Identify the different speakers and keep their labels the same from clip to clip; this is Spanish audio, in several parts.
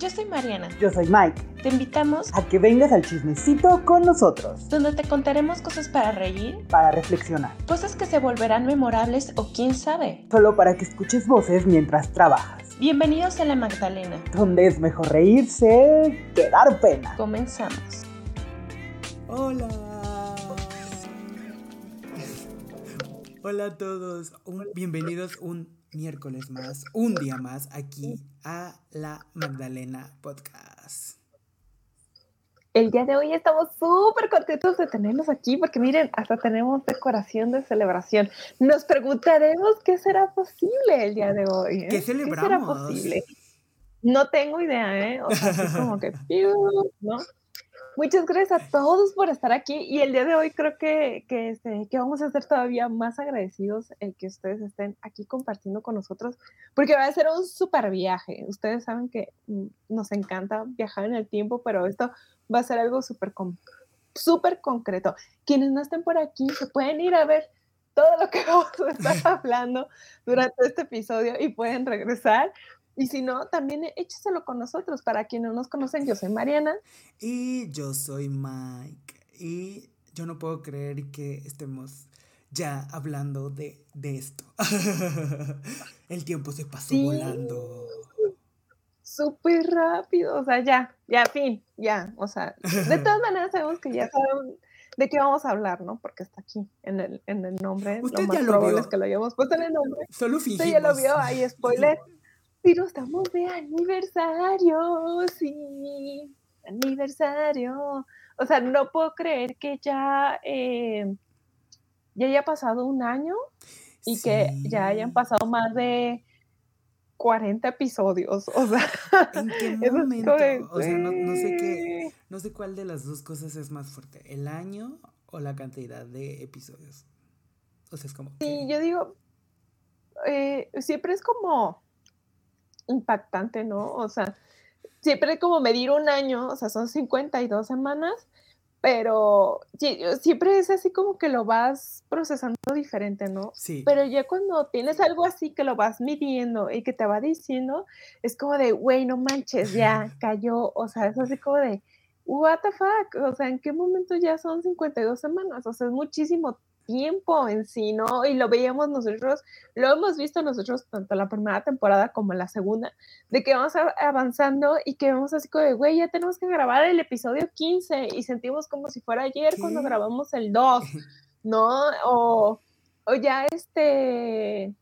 Speaker 1: Yo soy Mariana.
Speaker 2: Yo soy Mike.
Speaker 1: Te invitamos
Speaker 2: a que vengas al chismecito con nosotros.
Speaker 1: Donde te contaremos cosas para reír,
Speaker 2: para reflexionar,
Speaker 1: cosas que se volverán memorables o quién sabe.
Speaker 2: Solo para que escuches voces mientras trabajas.
Speaker 1: Bienvenidos a La Magdalena.
Speaker 2: Donde es mejor reírse que dar pena.
Speaker 1: Comenzamos.
Speaker 2: Hola. Hola a todos. bienvenidos un miércoles más, un día más aquí a la Magdalena Podcast.
Speaker 1: El día de hoy estamos súper contentos de tenerlos aquí porque miren, hasta tenemos decoración de celebración. Nos preguntaremos qué será posible el día de hoy.
Speaker 2: ¿eh? ¿Qué celebramos? ¿Qué será posible?
Speaker 1: No tengo idea, ¿eh? O sea, es como que, ¿no? Muchas gracias a todos por estar aquí y el día de hoy creo que, que, este, que vamos a ser todavía más agradecidos el que ustedes estén aquí compartiendo con nosotros porque va a ser un súper viaje. Ustedes saben que mm, nos encanta viajar en el tiempo, pero esto va a ser algo súper súper concreto. Quienes no estén por aquí se pueden ir a ver todo lo que vamos a estar hablando durante este episodio y pueden regresar y si no, también écheselo con nosotros. Para quienes no nos conocen, yo soy Mariana.
Speaker 2: Y yo soy Mike. Y yo no puedo creer que estemos ya hablando de, esto. El tiempo se pasó volando.
Speaker 1: Súper rápido. O sea, ya, ya, fin, ya. O sea, de todas maneras sabemos que ya saben de qué vamos a hablar, ¿no? Porque está aquí en el, en el nombre.
Speaker 2: Usted lo más ya probable es
Speaker 1: que lo hayamos puesto en el nombre.
Speaker 2: Solo fingimos.
Speaker 1: Usted ya lo vio, ahí spoiler. Pero estamos de aniversario, sí, aniversario. O sea, no puedo creer que ya, eh, ya haya pasado un año y que ya hayan pasado más de 40 episodios. O sea,
Speaker 2: ¿en qué momento? o sea, no, sé qué, no sé cuál de las dos cosas es más fuerte, el año o la cantidad de episodios. O sea, es como.
Speaker 1: Sí, yo digo, eh, siempre es como impactante, ¿no? O sea, siempre como medir un año, o sea, son 52 semanas, pero siempre es así como que lo vas procesando diferente, ¿no?
Speaker 2: Sí.
Speaker 1: Pero ya cuando tienes algo así que lo vas midiendo y que te va diciendo, es como de, güey, no manches, ya cayó, o sea, es así como de, what the fuck, o sea, ¿en qué momento ya son 52 semanas? O sea, es muchísimo tiempo en sí, ¿no? Y lo veíamos nosotros, lo hemos visto nosotros tanto la primera temporada como la segunda, de que vamos avanzando y que vamos así como de, güey, ya tenemos que grabar el episodio 15 y sentimos como si fuera ayer cuando grabamos el 2, ¿no? O, o ya este,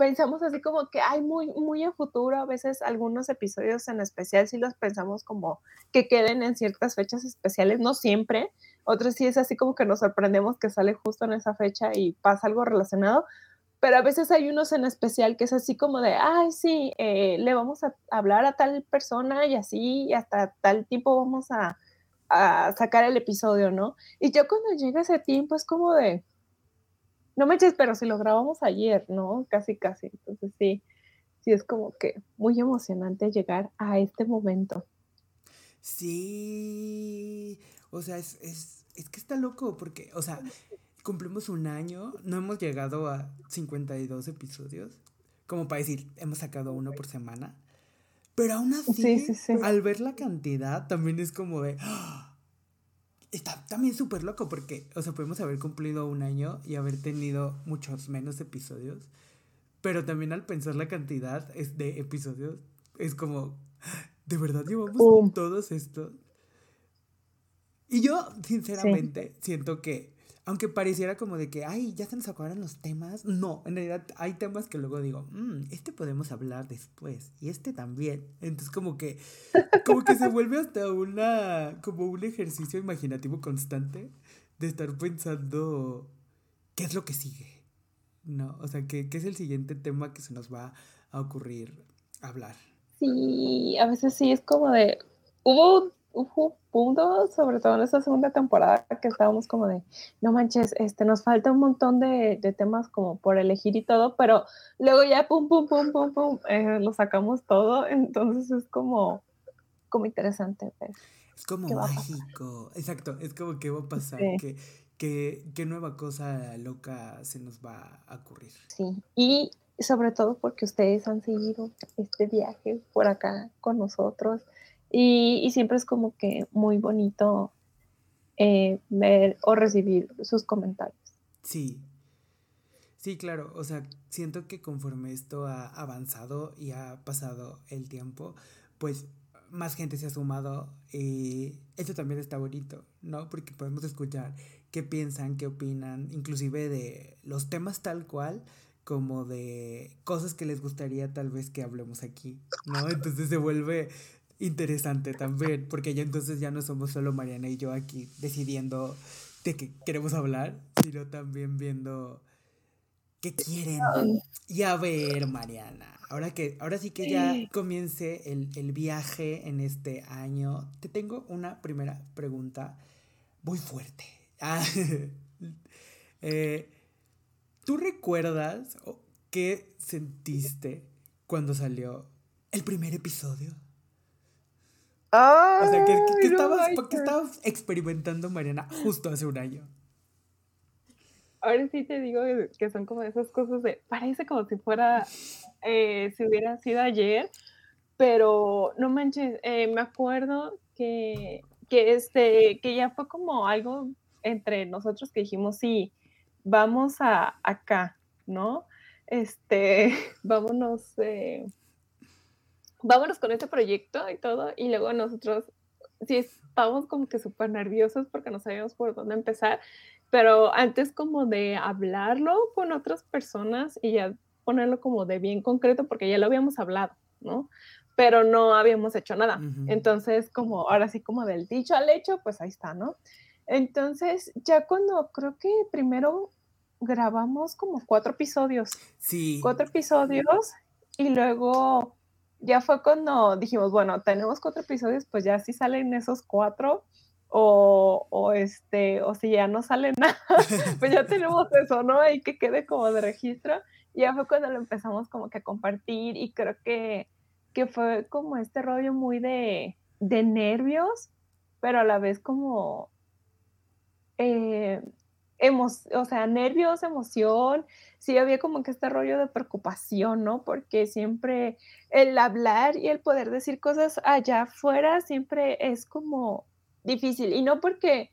Speaker 1: pensamos así como que hay muy, muy a futuro, a veces algunos episodios en especial sí los pensamos como que queden en ciertas fechas especiales, no siempre, otros sí es así como que nos sorprendemos que sale justo en esa fecha y pasa algo relacionado, pero a veces hay unos en especial que es así como de, ay, sí, eh, le vamos a hablar a tal persona y así, y hasta tal tiempo vamos a, a sacar el episodio, ¿no? Y yo cuando llega ese tiempo es como de, no me eches, pero si lo grabamos ayer, ¿no? Casi, casi. Entonces sí, sí es como que muy emocionante llegar a este momento.
Speaker 2: Sí, o sea, es, es, es que está loco porque, o sea, cumplimos un año, no hemos llegado a 52 episodios, como para decir, hemos sacado uno por semana, pero aún así, al ver la cantidad, también es como de... ¡ah! Está también súper loco porque, o sea, podemos haber cumplido un año y haber tenido muchos menos episodios, pero también al pensar la cantidad de episodios, es como, ¿de verdad llevamos todos estos? Y yo, sinceramente, siento que, aunque pareciera como de que, ay, ya se nos acabaron los temas, no, en realidad hay temas que luego digo, mmm, este podemos hablar después, y este también. Entonces, como que, como que se vuelve hasta una, como un ejercicio imaginativo constante de estar pensando, ¿qué es lo que sigue? No, o sea, ¿qué, qué es el siguiente tema que se nos va a ocurrir hablar?
Speaker 1: Sí, a veces sí es como de, hubo hubo puntos, sobre todo en esta segunda temporada, que estábamos como de, no manches, este, nos falta un montón de, temas como por elegir y todo, pero luego ya pum, pum, pum, pum, pum, eh, lo sacamos todo, entonces es como, como interesante
Speaker 2: Es como mágico, exacto, es como que va a pasar, que, qué nueva cosa loca se nos va a ocurrir.
Speaker 1: Sí, y sobre todo porque ustedes han seguido este viaje por acá con nosotros y, siempre es como que muy bonito eh, ver o recibir sus comentarios.
Speaker 2: Sí, sí, claro, o sea, siento que conforme esto ha avanzado y ha pasado el tiempo, pues más gente se ha sumado y eso también está bonito, ¿no? Porque podemos escuchar qué piensan, qué opinan, inclusive de los temas tal cual como de cosas que les gustaría tal vez que hablemos aquí, ¿no? Entonces se vuelve interesante también, porque ya entonces ya no somos solo Mariana y yo aquí decidiendo de qué queremos hablar, sino también viendo qué quieren. Y a ver, Mariana, ahora que, ahora sí que ya comience el, el viaje en este año, te tengo una primera pregunta muy fuerte. Ah, eh, ¿Tú recuerdas qué sentiste cuando salió el primer episodio? O sea, ¿qué, estabas, experimentando, Mariana, justo hace un año?
Speaker 1: Ahora sí te digo que son como esas cosas de, parece como si fuera, eh, si hubiera sido ayer, pero no manches, eh, me acuerdo que, que, este, que ya fue como algo entre nosotros que dijimos, sí, vamos a acá, ¿no? Este, vámonos, eh, vámonos con este proyecto y todo, y luego nosotros sí estábamos como que súper nerviosos porque no sabíamos por dónde empezar, pero antes como de hablarlo con otras personas y ya ponerlo como de bien concreto, porque ya lo habíamos hablado, ¿no? Pero no habíamos hecho nada. Entonces, como ahora sí, como del dicho al hecho, pues ahí está, ¿no? Entonces, ya cuando creo que primero grabamos como cuatro episodios. Sí. Cuatro episodios y luego ya fue cuando dijimos, bueno, tenemos cuatro episodios, pues ya si salen esos cuatro o, o este, o si ya no sale nada, pues ya tenemos eso, ¿no? Ahí que quede como de registro. Y ya fue cuando lo empezamos como que a compartir y creo que, que fue como este rollo muy de, de nervios, pero a la vez como eh, o sea, nervios, emoción, sí había como que este rollo de preocupación, ¿no? Porque siempre el hablar y el poder decir cosas allá afuera siempre es como difícil. Y no porque,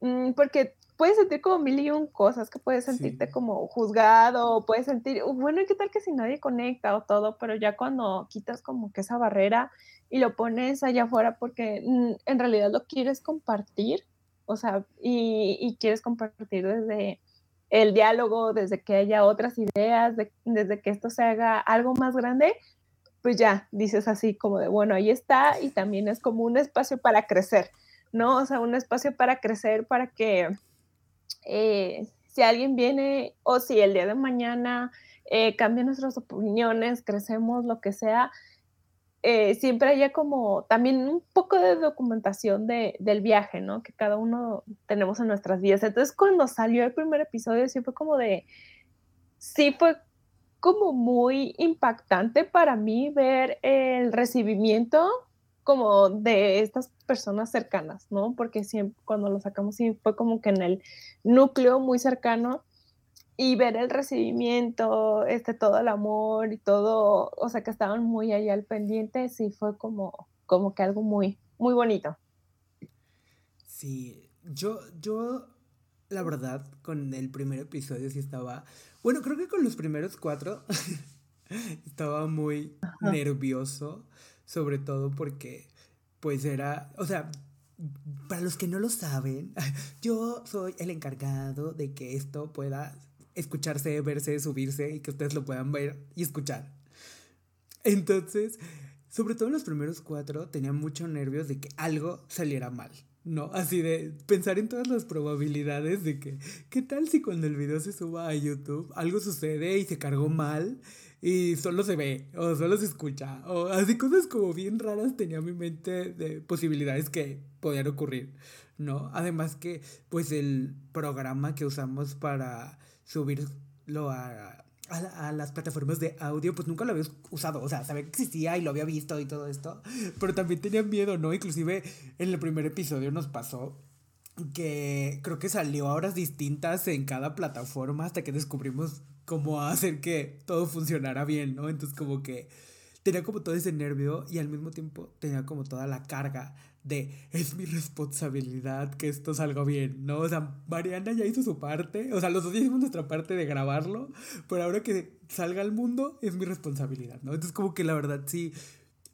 Speaker 1: mm, porque puedes sentir como mil y un cosas, que puedes sentirte como juzgado, puedes sentir, bueno, ¿y qué tal que si nadie conecta o todo? Pero ya cuando quitas como que esa barrera y lo pones allá afuera porque mm, en realidad lo quieres compartir, o sea, y, quieres compartir desde el diálogo, desde que haya otras ideas, desde que esto se haga algo más grande, pues ya dices así como de, bueno, ahí está y también es como un espacio para crecer, ¿no? O sea, un espacio para crecer para que eh, si alguien viene o si el día de mañana eh, cambia nuestras opiniones, crecemos, lo que sea, eh, siempre haya como también un poco de documentación de, del viaje, ¿no? Que cada uno tenemos en nuestras vidas. Entonces, cuando salió el primer episodio, sí fue como de, sí fue como muy impactante para mí ver el recibimiento como de estas personas cercanas, ¿no? Porque siempre cuando lo sacamos sí fue como que en el núcleo muy cercano y ver el recibimiento, este, todo el amor y todo, o sea, que estaban muy ahí al pendiente, sí fue como, como que algo muy, muy bonito.
Speaker 2: Sí, yo, yo, la verdad, con el primer episodio sí estaba, bueno, creo que con los primeros cuatro estaba muy nervioso, sobre todo porque, pues era, o sea, para los que no lo saben, yo soy el encargado de que esto pueda escucharse, verse, subirse y que ustedes lo puedan ver y escuchar. Entonces, sobre todo en los primeros cuatro, tenía mucho nervios de que algo saliera mal. No, así de pensar en todas las probabilidades de que, ¿qué tal si cuando el video se suba a YouTube algo sucede y se cargó mal y solo se ve o solo se escucha o así cosas como bien raras tenía en mi mente de posibilidades que podían ocurrir, ¿no? Además que pues el programa que usamos para subirlo a, a, las plataformas de audio, pues nunca lo había usado. O sea, sabía que existía y lo había visto y todo esto. Pero también tenía miedo, ¿no? Inclusive en el primer episodio nos pasó que creo que salió a horas distintas en cada plataforma hasta que descubrimos cómo hacer que todo funcionara bien, ¿no? Entonces como que tenía como todo ese nervio y al mismo tiempo tenía como toda la carga de es mi responsabilidad que esto salga bien, ¿no? O sea, Mariana ya hizo su parte, o sea, los dos hicimos nuestra parte de grabarlo, pero ahora que salga al mundo es mi responsabilidad, ¿no? Entonces como que la verdad sí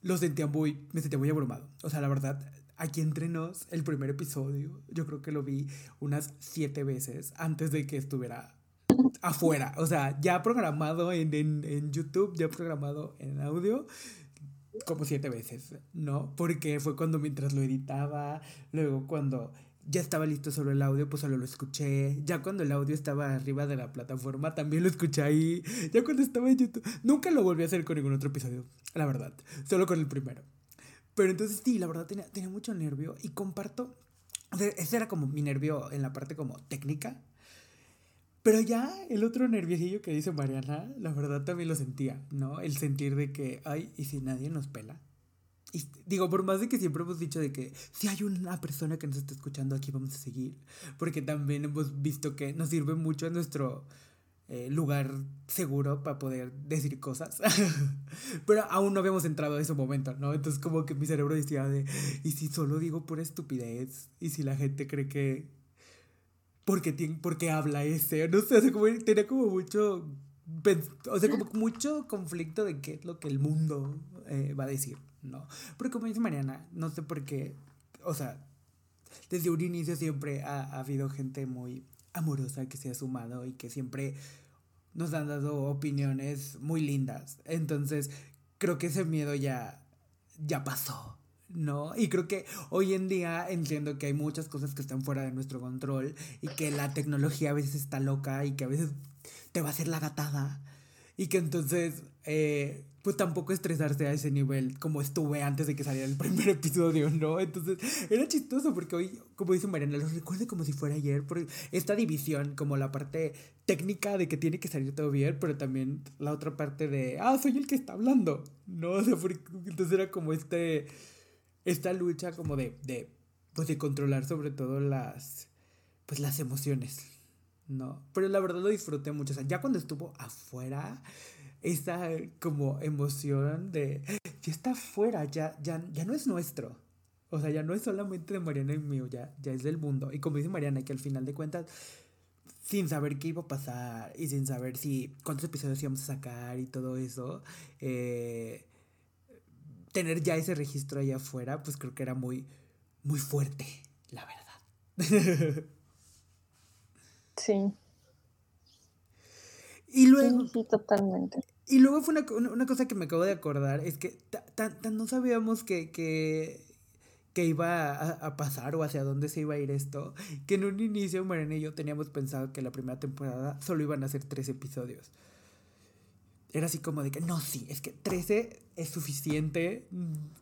Speaker 2: lo sentía muy, me sentía muy abrumado, o sea, la verdad, aquí entre nos, el primer episodio, yo creo que lo vi unas siete veces antes de que estuviera afuera, o sea, ya programado en, en, en YouTube, ya programado en audio, como siete veces, ¿no? Porque fue cuando mientras lo editaba, luego cuando ya estaba listo solo el audio, pues solo lo escuché. Ya cuando el audio estaba arriba de la plataforma, también lo escuché ahí. Ya cuando estaba en YouTube, nunca lo volví a hacer con ningún otro episodio, la verdad, solo con el primero. Pero entonces sí, la verdad tenía, tenía mucho nervio y comparto, o ese era como mi nervio en la parte como técnica, pero ya el otro nerviosillo que dice Mariana, la verdad también lo sentía, ¿no? El sentir de que, ay, ¿y si nadie nos pela? Y digo, por más de que siempre hemos dicho de que si hay una persona que nos está escuchando aquí, vamos a seguir. Porque también hemos visto que nos sirve mucho en nuestro eh, lugar seguro para poder decir cosas. Pero aún no habíamos entrado a ese momento, ¿no? Entonces como que mi cerebro decía de, ¿y si solo digo por estupidez? ¿Y si la gente cree que, porque, tiene, porque habla ese, no sé, o como, tenía como mucho, o sea, como mucho conflicto de qué es lo que el mundo eh, va a decir, ¿no? Porque como dice Mariana, no sé por qué, o sea, desde un inicio siempre ha, ha habido gente muy amorosa que se ha sumado y que siempre nos han dado opiniones muy lindas. Entonces, creo que ese miedo ya, ya pasó. ¿No? Y creo que hoy en día entiendo que hay muchas cosas que están fuera de nuestro control y que la tecnología a veces está loca y que a veces te va a hacer la gatada y que entonces, eh, pues tampoco estresarse a ese nivel como estuve antes de que saliera el primer episodio, ¿no? Entonces era chistoso porque hoy, como dice Mariana, lo recuerdo como si fuera ayer, por esta división, como la parte técnica de que tiene que salir todo bien, pero también la otra parte de, ah, soy el que está hablando, ¿no? O sea, porque, entonces era como este esta lucha como de, de, pues de controlar sobre todo las, pues las emociones, ¿no? Pero la verdad lo disfruté mucho, o sea, ya cuando estuvo afuera, esa como emoción de, ya está afuera, ya, ya, ya no es nuestro. O sea, ya no es solamente de Mariana y mío, ya, ya es del mundo. Y como dice Mariana, que al final de cuentas, sin saber qué iba a pasar y sin saber si cuántos episodios íbamos a sacar y todo eso, eh, tener ya ese registro allá afuera, pues creo que era muy, muy fuerte, la verdad.
Speaker 1: Sí.
Speaker 2: Y luego.
Speaker 1: Sí, totalmente.
Speaker 2: Y luego fue una, cosa que me acabo de acordar, es que tan, no sabíamos que, que, que iba a, a, pasar o hacia dónde se iba a ir esto, que en un inicio Mariana y yo teníamos pensado que la primera temporada solo iban a ser tres episodios era así como de que, no, sí, es que 13 es suficiente,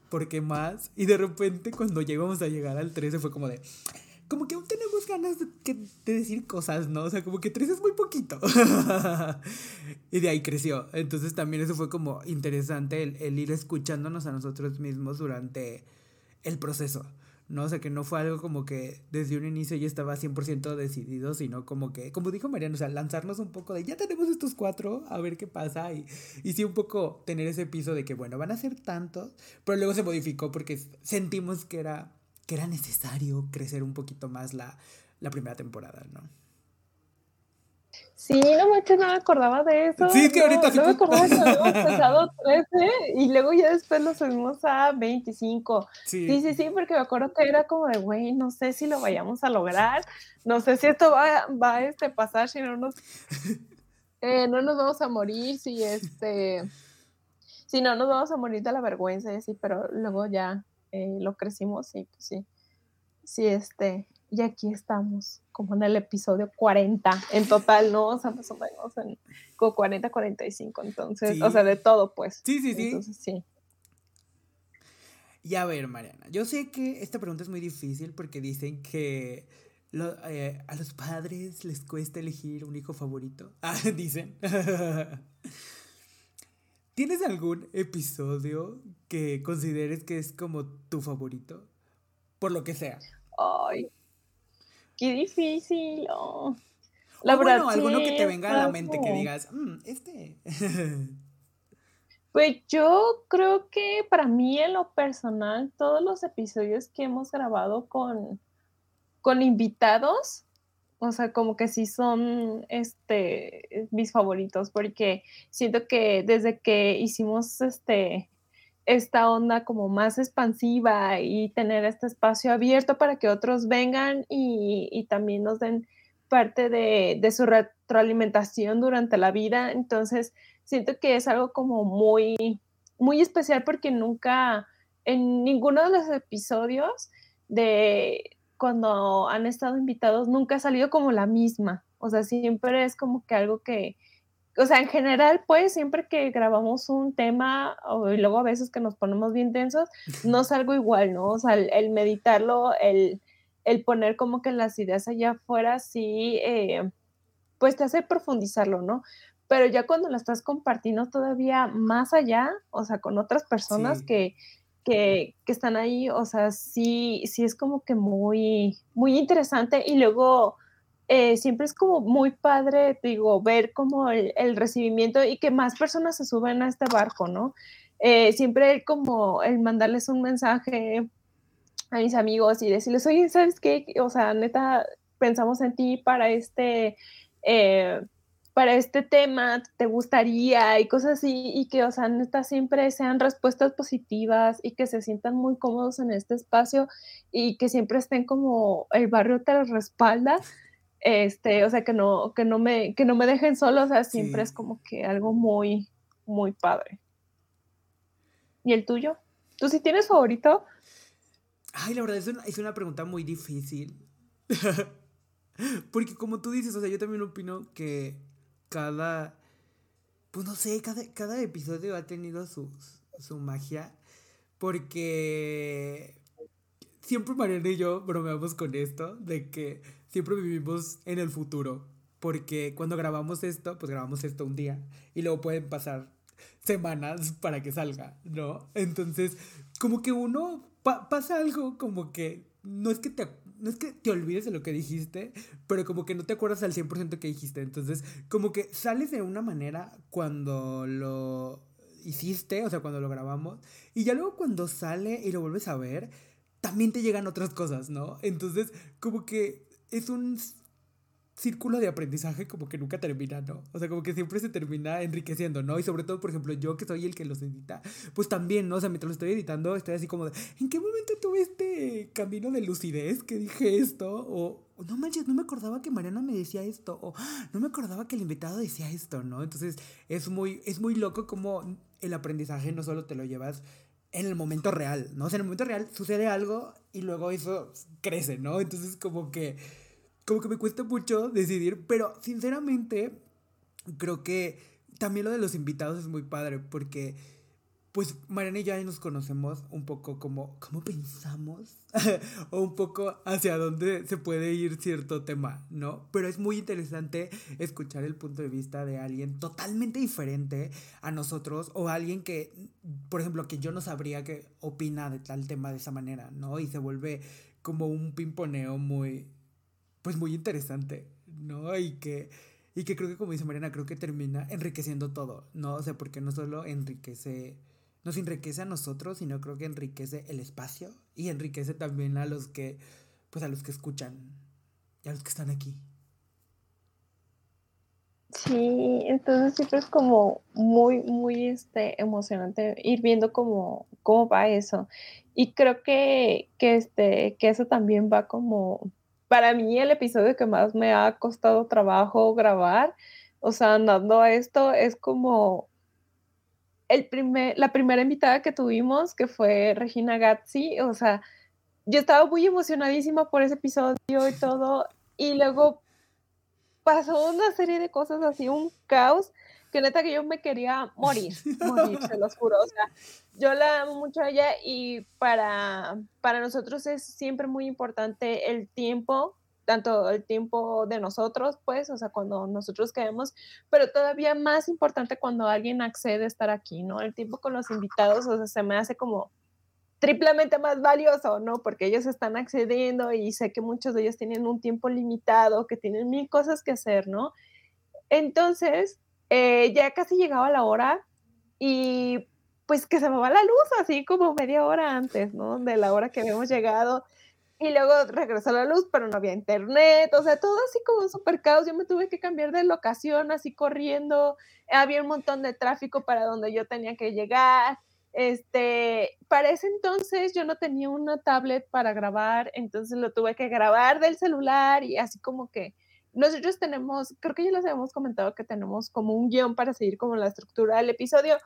Speaker 2: porque más? Y de repente cuando ya íbamos a llegar al 13 fue como de, como que aún tenemos ganas de, decir cosas, ¿no? O sea, como que 13 es muy poquito. y de ahí creció. Entonces también eso fue como interesante el, el ir escuchándonos a nosotros mismos durante el proceso. ¿No? O sea, que no fue algo como que desde un inicio ya estaba 100% decidido, sino como que, como dijo Mariano, o sea, lanzarnos un poco de, ya tenemos estos cuatro, a ver qué pasa, y, y sí un poco tener ese piso de que, bueno, van a ser tantos, pero luego se modificó porque sentimos que era, que era necesario crecer un poquito más la, la primera temporada, ¿no?
Speaker 1: Sí, no manches, no me acordaba de eso.
Speaker 2: Sí, que ahorita
Speaker 1: no, no me acordaba que habíamos empezado 13 y luego ya después lo subimos a 25. Sí. sí, sí, sí, porque me acuerdo que era como de, güey, no sé si lo vayamos a lograr, no sé si esto va, va a este, pasar, si no nos, eh, no nos vamos a morir, si este, si no nos vamos a morir de la vergüenza y así, pero luego ya eh, lo crecimos y pues sí, sí, este, y aquí estamos, como en el episodio 40 en total, ¿no? O sea, más o menos en 40, 45, entonces, o sea, de todo, pues.
Speaker 2: Sí, sí, sí.
Speaker 1: Entonces, sí.
Speaker 2: Y a ver, Mariana, yo sé que esta pregunta es muy difícil porque dicen que eh, a los padres les cuesta elegir un hijo favorito. Ah, dicen. ¿Tienes algún episodio que consideres que es como tu favorito? Por lo que sea.
Speaker 1: Ay, qué difícil. Oh.
Speaker 2: La verdad, bueno, alguno que te venga a la mente que digas, mm, este.
Speaker 1: Pues yo creo que para mí en lo personal, todos los episodios que hemos grabado con, con invitados, o sea, como que sí son este mis favoritos, porque siento que desde que hicimos este esta onda como más expansiva y tener este espacio abierto para que otros vengan y, también nos den parte de, de, su retroalimentación durante la vida. Entonces, siento que es algo como muy, muy especial porque nunca, en ninguno de los episodios de cuando han estado invitados, nunca ha salido como la misma. O sea, siempre es como que algo que, o sea, en general, pues siempre que grabamos un tema o, y luego a veces que nos ponemos bien tensos, no es algo igual, ¿no? O sea, el, meditarlo, el, el, poner como que las ideas allá afuera, sí, eh, pues te hace profundizarlo, ¿no? pero ya cuando lo estás compartiendo todavía más allá, o sea, con otras personas que, que, que, están ahí, o sea, sí, sí es como que muy, muy interesante y luego eh, siempre es como muy padre, digo, ver como el, recibimiento y que más personas se suben a este barco, ¿no? Eh, siempre como el mandarles un mensaje a mis amigos y decirles, oye, ¿sabes qué? O sea, neta, pensamos en ti para este... Eh, para este tema te gustaría y cosas así, y que, o sea, neta, siempre sean respuestas positivas y que se sientan muy cómodos en este espacio y que siempre estén como el barrio te respalda, este, o sea, que no, que no me, que no me dejen solo, o sea, siempre es como que algo muy, muy padre. ¿Y el tuyo? ¿Tú sí tienes favorito?
Speaker 2: Ay, la verdad es una, es una pregunta muy difícil. Porque como tú dices, o sea, yo también opino que cada, pues no sé, cada, episodio ha tenido su, su magia, porque siempre Mariana y yo bromeamos con esto, de que siempre vivimos en el futuro, porque cuando grabamos esto, pues grabamos esto un día, y luego pueden pasar semanas para que salga, ¿no? Entonces, como que uno pasa algo como que no es que te no es que te olvides de lo que dijiste, pero como que no te acuerdas al 100% que dijiste. Entonces, como que sales de una manera cuando lo hiciste, o sea, cuando lo grabamos, y ya luego cuando sale y lo vuelves a ver, también te llegan otras cosas, ¿no? Entonces, como que es un círculo de aprendizaje como que nunca termina, ¿no? O sea, como que siempre se termina enriqueciendo, ¿no? Y sobre todo, por ejemplo, yo que soy el que los edita, pues también, ¿no? O sea, mientras lo estoy editando, estoy así como de, ¿en qué momento tuve este camino de lucidez que dije esto? O, no manches, no me acordaba que Mariana me decía esto, o no me acordaba que el invitado decía esto, ¿no? Entonces, es muy, es muy loco como el aprendizaje no solo te lo llevas en el momento real, ¿no? O sea, en el momento real sucede algo y luego eso crece, ¿no? Entonces, como que como que me cuesta mucho decidir, pero sinceramente creo que también lo de los invitados es muy padre porque pues Mariana y yo ya nos conocemos un poco como cómo pensamos o un poco hacia dónde se puede ir cierto tema, ¿no? Pero es muy interesante escuchar el punto de vista de alguien totalmente diferente a nosotros o alguien que, por ejemplo, que yo no sabría que opina de tal tema de esa manera, ¿no? Y se vuelve como un pimponeo muy, pues muy interesante, ¿no? Y que, y que creo que como dice Mariana, creo que termina enriqueciendo todo, ¿no? O sea, porque no solo enriquece, nos enriquece a nosotros, sino creo que enriquece el espacio y enriquece también a los que, pues a los que escuchan y a los que están aquí.
Speaker 1: Sí, entonces siempre es como muy, muy este, emocionante ir viendo cómo, cómo va eso. Y creo que, que, este, que eso también va como para mí el episodio que más me ha costado trabajo grabar, o sea, andando a esto, es como el primer, la primera invitada que tuvimos, que fue Regina Gazzi, o sea, yo estaba muy emocionadísima por ese episodio y todo, y luego pasó una serie de cosas así, un caos, que neta que yo me quería morir, morir, se los juro, o sea, yo la amo mucho a ella y para, para nosotros es siempre muy importante el tiempo, tanto el tiempo de nosotros, pues, o sea, cuando nosotros queremos, pero todavía más importante cuando alguien accede a estar aquí, ¿no? El tiempo con los invitados, o sea, se me hace como triplemente más valioso, ¿no? Porque ellos están accediendo y sé que muchos de ellos tienen un tiempo limitado, que tienen mil cosas que hacer, ¿no? Entonces, eh, ya casi llegaba la hora y pues que se me va la luz así como media hora antes, ¿no? De la hora que habíamos llegado. Y luego regresó la luz, pero no había internet, o sea, todo así como un super caos. Yo me tuve que cambiar de locación así corriendo. Había un montón de tráfico para donde yo tenía que llegar. Este, para ese entonces yo no tenía una tablet para grabar, entonces lo tuve que grabar del celular y así como que nosotros tenemos, creo que ya les habíamos comentado que tenemos como un guion para seguir como la estructura del episodio,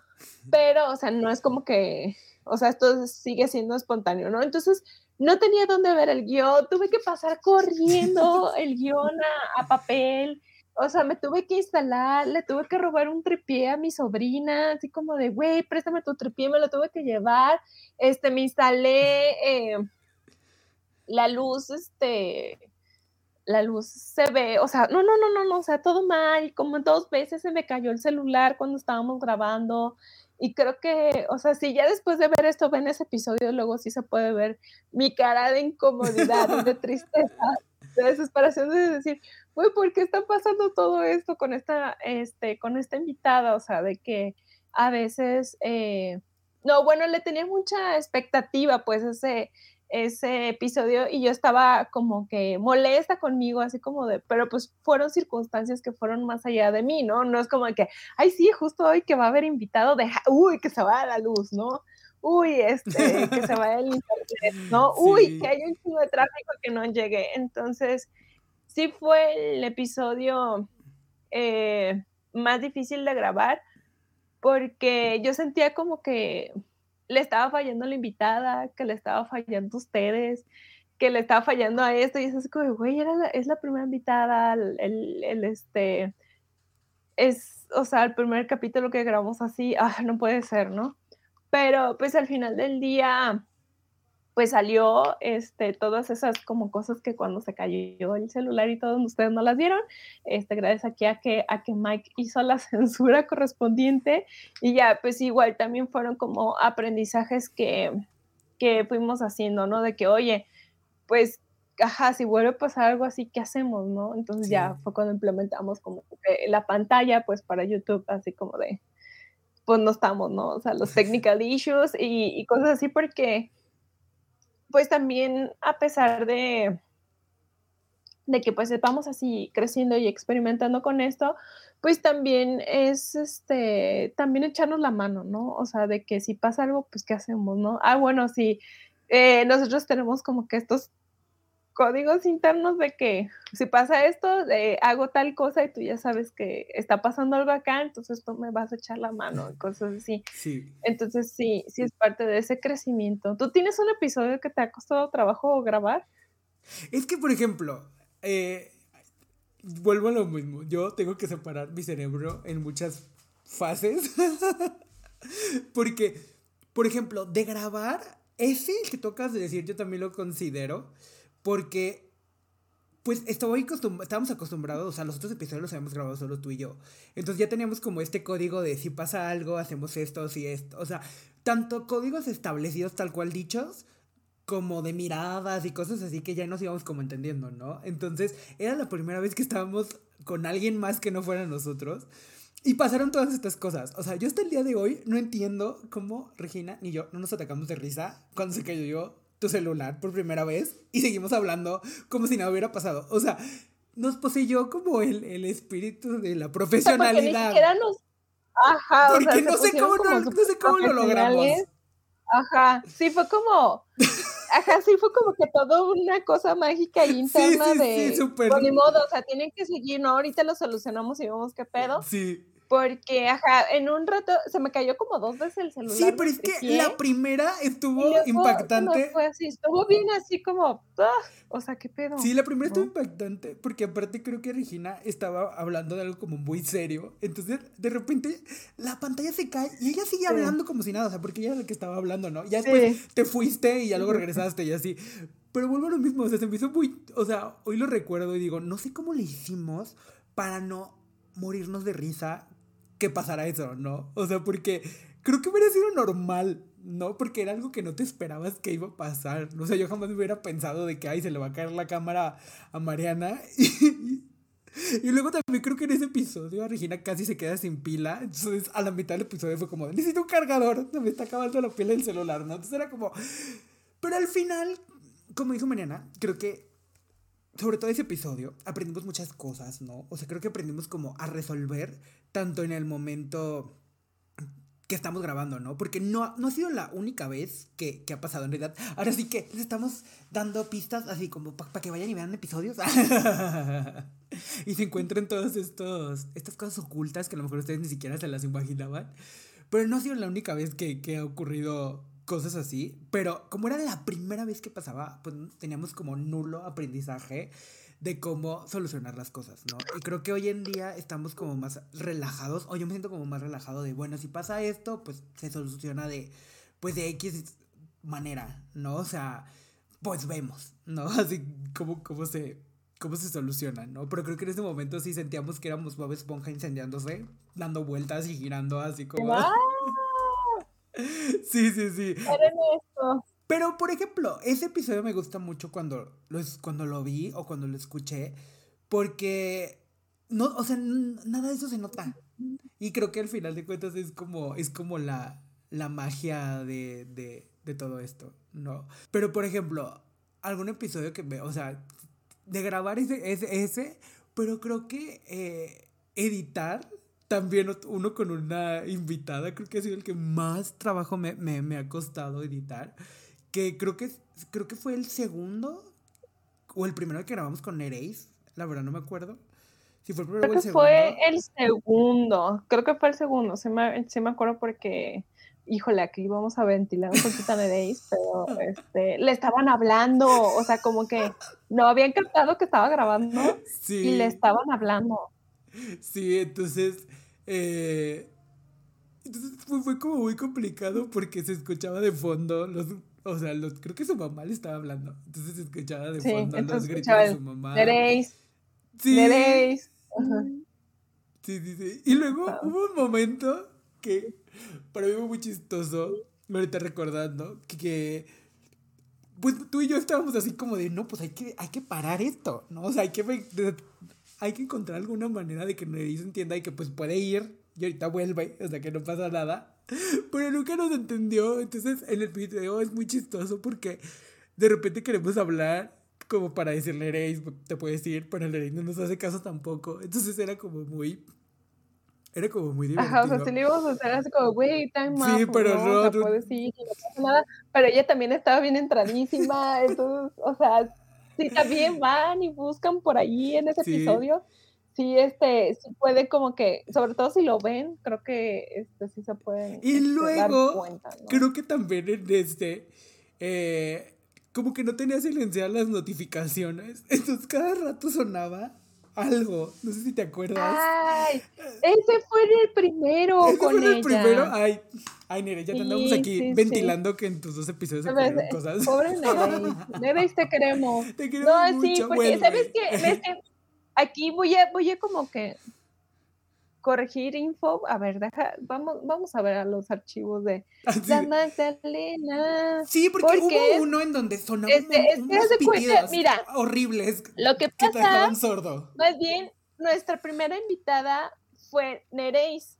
Speaker 1: pero, o sea, no es como que, o sea, esto sigue siendo espontáneo, ¿no? Entonces, no tenía dónde ver el guion, tuve que pasar corriendo el guion a, papel, o sea, me tuve que instalar, le tuve que robar un tripié a mi sobrina, así como de, güey, préstame tu tripié, me lo tuve que llevar, este, me instalé eh, la luz, este, la luz se ve, o sea, no, no, no, no, no, o sea, todo mal, como dos veces se me cayó el celular cuando estábamos grabando y creo que, o sea, si ya después de ver esto ven ese episodio, luego sí se puede ver mi cara de incomodidad, de tristeza, de desesperación, de decir, uy, ¿por qué está pasando todo esto con esta, este, con esta invitada? O sea, de que a veces, eh, no, bueno, le tenía mucha expectativa, pues, ese, ese episodio y yo estaba como que molesta conmigo, así como de, pero pues fueron circunstancias que fueron más allá de mí, ¿no? No es como que, ay, sí, justo hoy que va a haber invitado, de, uy, que se va a la luz, ¿no? Uy, este, que se vaya el internet, ¿no? Uy, que hay un chingo de tráfico que no llegue. Entonces, sí fue el episodio eh, más difícil de grabar porque yo sentía como que le estaba fallando la invitada, que le estaba fallando ustedes, que le estaba fallando a esto, y es así como, güey, es la primera invitada, el, el, este, es, o sea, el primer capítulo que grabamos así, ah, no puede ser, ¿no? Pero pues al final del día, pues salió este, todas esas como cosas que cuando se cayó el celular y todo, ustedes no las vieron, este, gracias aquí a que, a que Mike hizo la censura correspondiente y ya, pues igual también fueron como aprendizajes que, que fuimos haciendo, ¿no? De que, oye, pues, ajá, si vuelve a pasar algo así, ¿qué hacemos, no? Entonces ya fue cuando implementamos como la pantalla, pues, para YouTube, así como de, pues no estamos, ¿no? O sea, los technical issues y, y cosas así porque pues también a pesar de, de que pues vamos así creciendo y experimentando con esto, pues también es este, también echarnos la mano, ¿no? O sea, de que si pasa algo, pues ¿qué hacemos, no? Ah, bueno, sí, eh, nosotros tenemos como que estos códigos internos de que si pasa esto, hago tal cosa y tú ya sabes que está pasando algo acá, entonces tú me vas a echar la mano y cosas así. Sí. Entonces sí, sí es parte de ese crecimiento. ¿Tú tienes un episodio que te ha costado trabajo grabar?
Speaker 2: Es que, por ejemplo, eh, vuelvo a lo mismo. Yo tengo que separar mi cerebro en muchas fases. Porque, por ejemplo, de grabar, ese que tocas de decir, yo también lo considero porque, pues, estábamos acostumbrados, o sea, los otros episodios los habíamos grabado solo tú y yo. Entonces ya teníamos como este código de si pasa algo, hacemos esto, si esto. O sea, tanto códigos establecidos tal cual dichos, como de miradas y cosas así que ya nos íbamos como entendiendo, ¿no? Entonces, era la primera vez que estábamos con alguien más que no fuera nosotros. Y pasaron todas estas cosas. O sea, yo hasta el día de hoy no entiendo cómo Regina ni yo no nos atacamos de risa cuando se cayó yo tu celular por primera vez y seguimos hablando como si nada hubiera pasado. O sea, nos poseyó como el, el espíritu de la profesionalidad. Porque nos... Ajá,
Speaker 1: Porque no, sé cómo, no, no sé cómo lo logramos. Ajá, sí, fue como. Ajá, sí, fue como que todo una cosa mágica y interna sí, sí, de. Sí, súper. Pues, ni modo, o sea, tienen que seguir, ¿no? Ahorita lo solucionamos y vemos qué pedo. Sí. Porque, ajá, en un rato se me cayó como dos veces el celular.
Speaker 2: Sí, pero es que la primera estuvo impactante.
Speaker 1: fue así, estuvo bien así como, ah, o sea, qué pedo.
Speaker 2: Sí, la primera estuvo impactante, porque aparte creo que Regina estaba hablando de algo como muy serio. Entonces, de repente, la pantalla se cae y ella sigue hablando como si nada, o sea, porque ella era la que estaba hablando, ¿no? Ya después te fuiste y ya luego regresaste y así. Pero vuelvo a lo mismo, o sea, se me hizo muy, o sea, hoy lo recuerdo y digo, no sé cómo le hicimos para no morirnos de risa que pasara eso, ¿no? O sea, porque creo que hubiera sido normal ¿no? Porque era algo que no te esperabas que iba a pasar. O sea, yo jamás me hubiera pensado de que, ay, se le va a caer la cámara a Mariana. Y, luego también creo que en ese episodio Regina casi se queda sin pila. Entonces a la mitad del episodio fue como, necesito un cargador, se me está acabando la pila del celular, ¿no? Entonces era como... Pero al final, como dijo Mariana, creo que sobre todo ese episodio, aprendimos muchas cosas, ¿no? O sea, creo que aprendimos como a resolver tanto en el momento que estamos grabando, ¿no? Porque no, no ha sido la única vez que, ha pasado en realidad. Ahora sí que les estamos dando pistas así como para que vayan y vean episodios. y se encuentren todas estas cosas ocultas que a lo mejor ustedes ni siquiera se las imaginaban. Pero no ha sido la única vez que, que ha ocurrido cosas así, pero como era la primera vez que pasaba, pues teníamos como nulo aprendizaje de cómo solucionar las cosas, ¿no? Y creo que hoy en día estamos como más relajados, o yo me siento como más relajado de, bueno, si pasa esto, pues se soluciona de, pues de X manera, ¿no? O sea, pues vemos, ¿no? Así como cómo se, cómo se soluciona, ¿no? Pero creo que en ese momento sí sentíamos que éramos Bob Esponja incendiándose, dando vueltas y girando así como... Sí, sí, sí. Pero, por ejemplo, ese episodio me gusta mucho cuando lo, cuando lo vi o cuando lo escuché, porque, no, o sea, nada de eso se nota. Y creo que al final de cuentas es como, es como la, la magia de, de, de todo esto, ¿no? Pero, por ejemplo, algún episodio que me, o sea, de grabar ese, ese, ese pero creo que eh, editar también uno con una invitada, creo que ha sido el que más trabajo me, ha costado editar. Que creo que, creo que fue el segundo o el primero que grabamos con Nereis. La verdad no me acuerdo. Si fue el primero
Speaker 1: creo o el segundo. Fue el segundo. Creo que fue el segundo. Sí me, me acuerdo porque híjole, aquí vamos a ventilar un poquito a Nereis, pero este, le estaban hablando, o sea, como que no habían captado que estaba grabando y le estaban hablando.
Speaker 2: Sí, entonces eh, entonces fue, como muy complicado porque se escuchaba de fondo los, o sea, los, creo que su mamá le estaba hablando. Entonces se escuchaba de fondo los gritos de su mamá.
Speaker 1: Veréis.
Speaker 2: Sí. Sí, sí, sí. Y luego hubo un momento que para mí fue muy chistoso, ahorita recordando, que, pues tú y yo estábamos así como de, no, pues hay que, hay que parar esto, ¿no? O sea, hay que hay que encontrar alguna manera de que Nerys entienda y que pues puede ir y ahorita vuelve, o sea que no pasa nada. Pero nunca nos entendió. Entonces en el video es muy chistoso porque de repente queremos hablar como para decirle, Ereis, te puedes ir, pero Ereis no nos hace caso tampoco. Entonces era como muy... Era como muy divertido.
Speaker 1: Ajá, o sea, si le íbamos a hacer así como, güey, time Sí, pero no, no, o sea, puedes ir, no pasa nada. Pero ella también estaba bien entradísima, entonces, o sea, sí también van y buscan por ahí en ese episodio, sí, este, sí puede como que, sobre todo si lo ven, creo que este, sí se pueden
Speaker 2: y este, luego, dar cuenta. Creo que también en este, eh, como que no tenía silenciadas las notificaciones, entonces cada rato sonaba algo. No sé si te acuerdas.
Speaker 1: Ay, ese fue el primero ¿Ese con fue el primero?
Speaker 2: Ay, ay, Nere, ya te andamos aquí ventilando que en tus dos episodios se ocurrieron cosas.
Speaker 1: Pobre Nere. Nere, te queremos.
Speaker 2: Te queremos no, mucho. sí,
Speaker 1: porque ¿sabes qué? ¿Ves que aquí voy a, voy a como que corregir info. A ver, deja, vamos, vamos a ver a los archivos de ah, la Magdalena.
Speaker 2: Sí, porque, hubo uno en donde sonaban este, unos pitidos mira, horribles
Speaker 1: lo que pasa, que sordo. Más bien, nuestra primera invitada fue Nereis.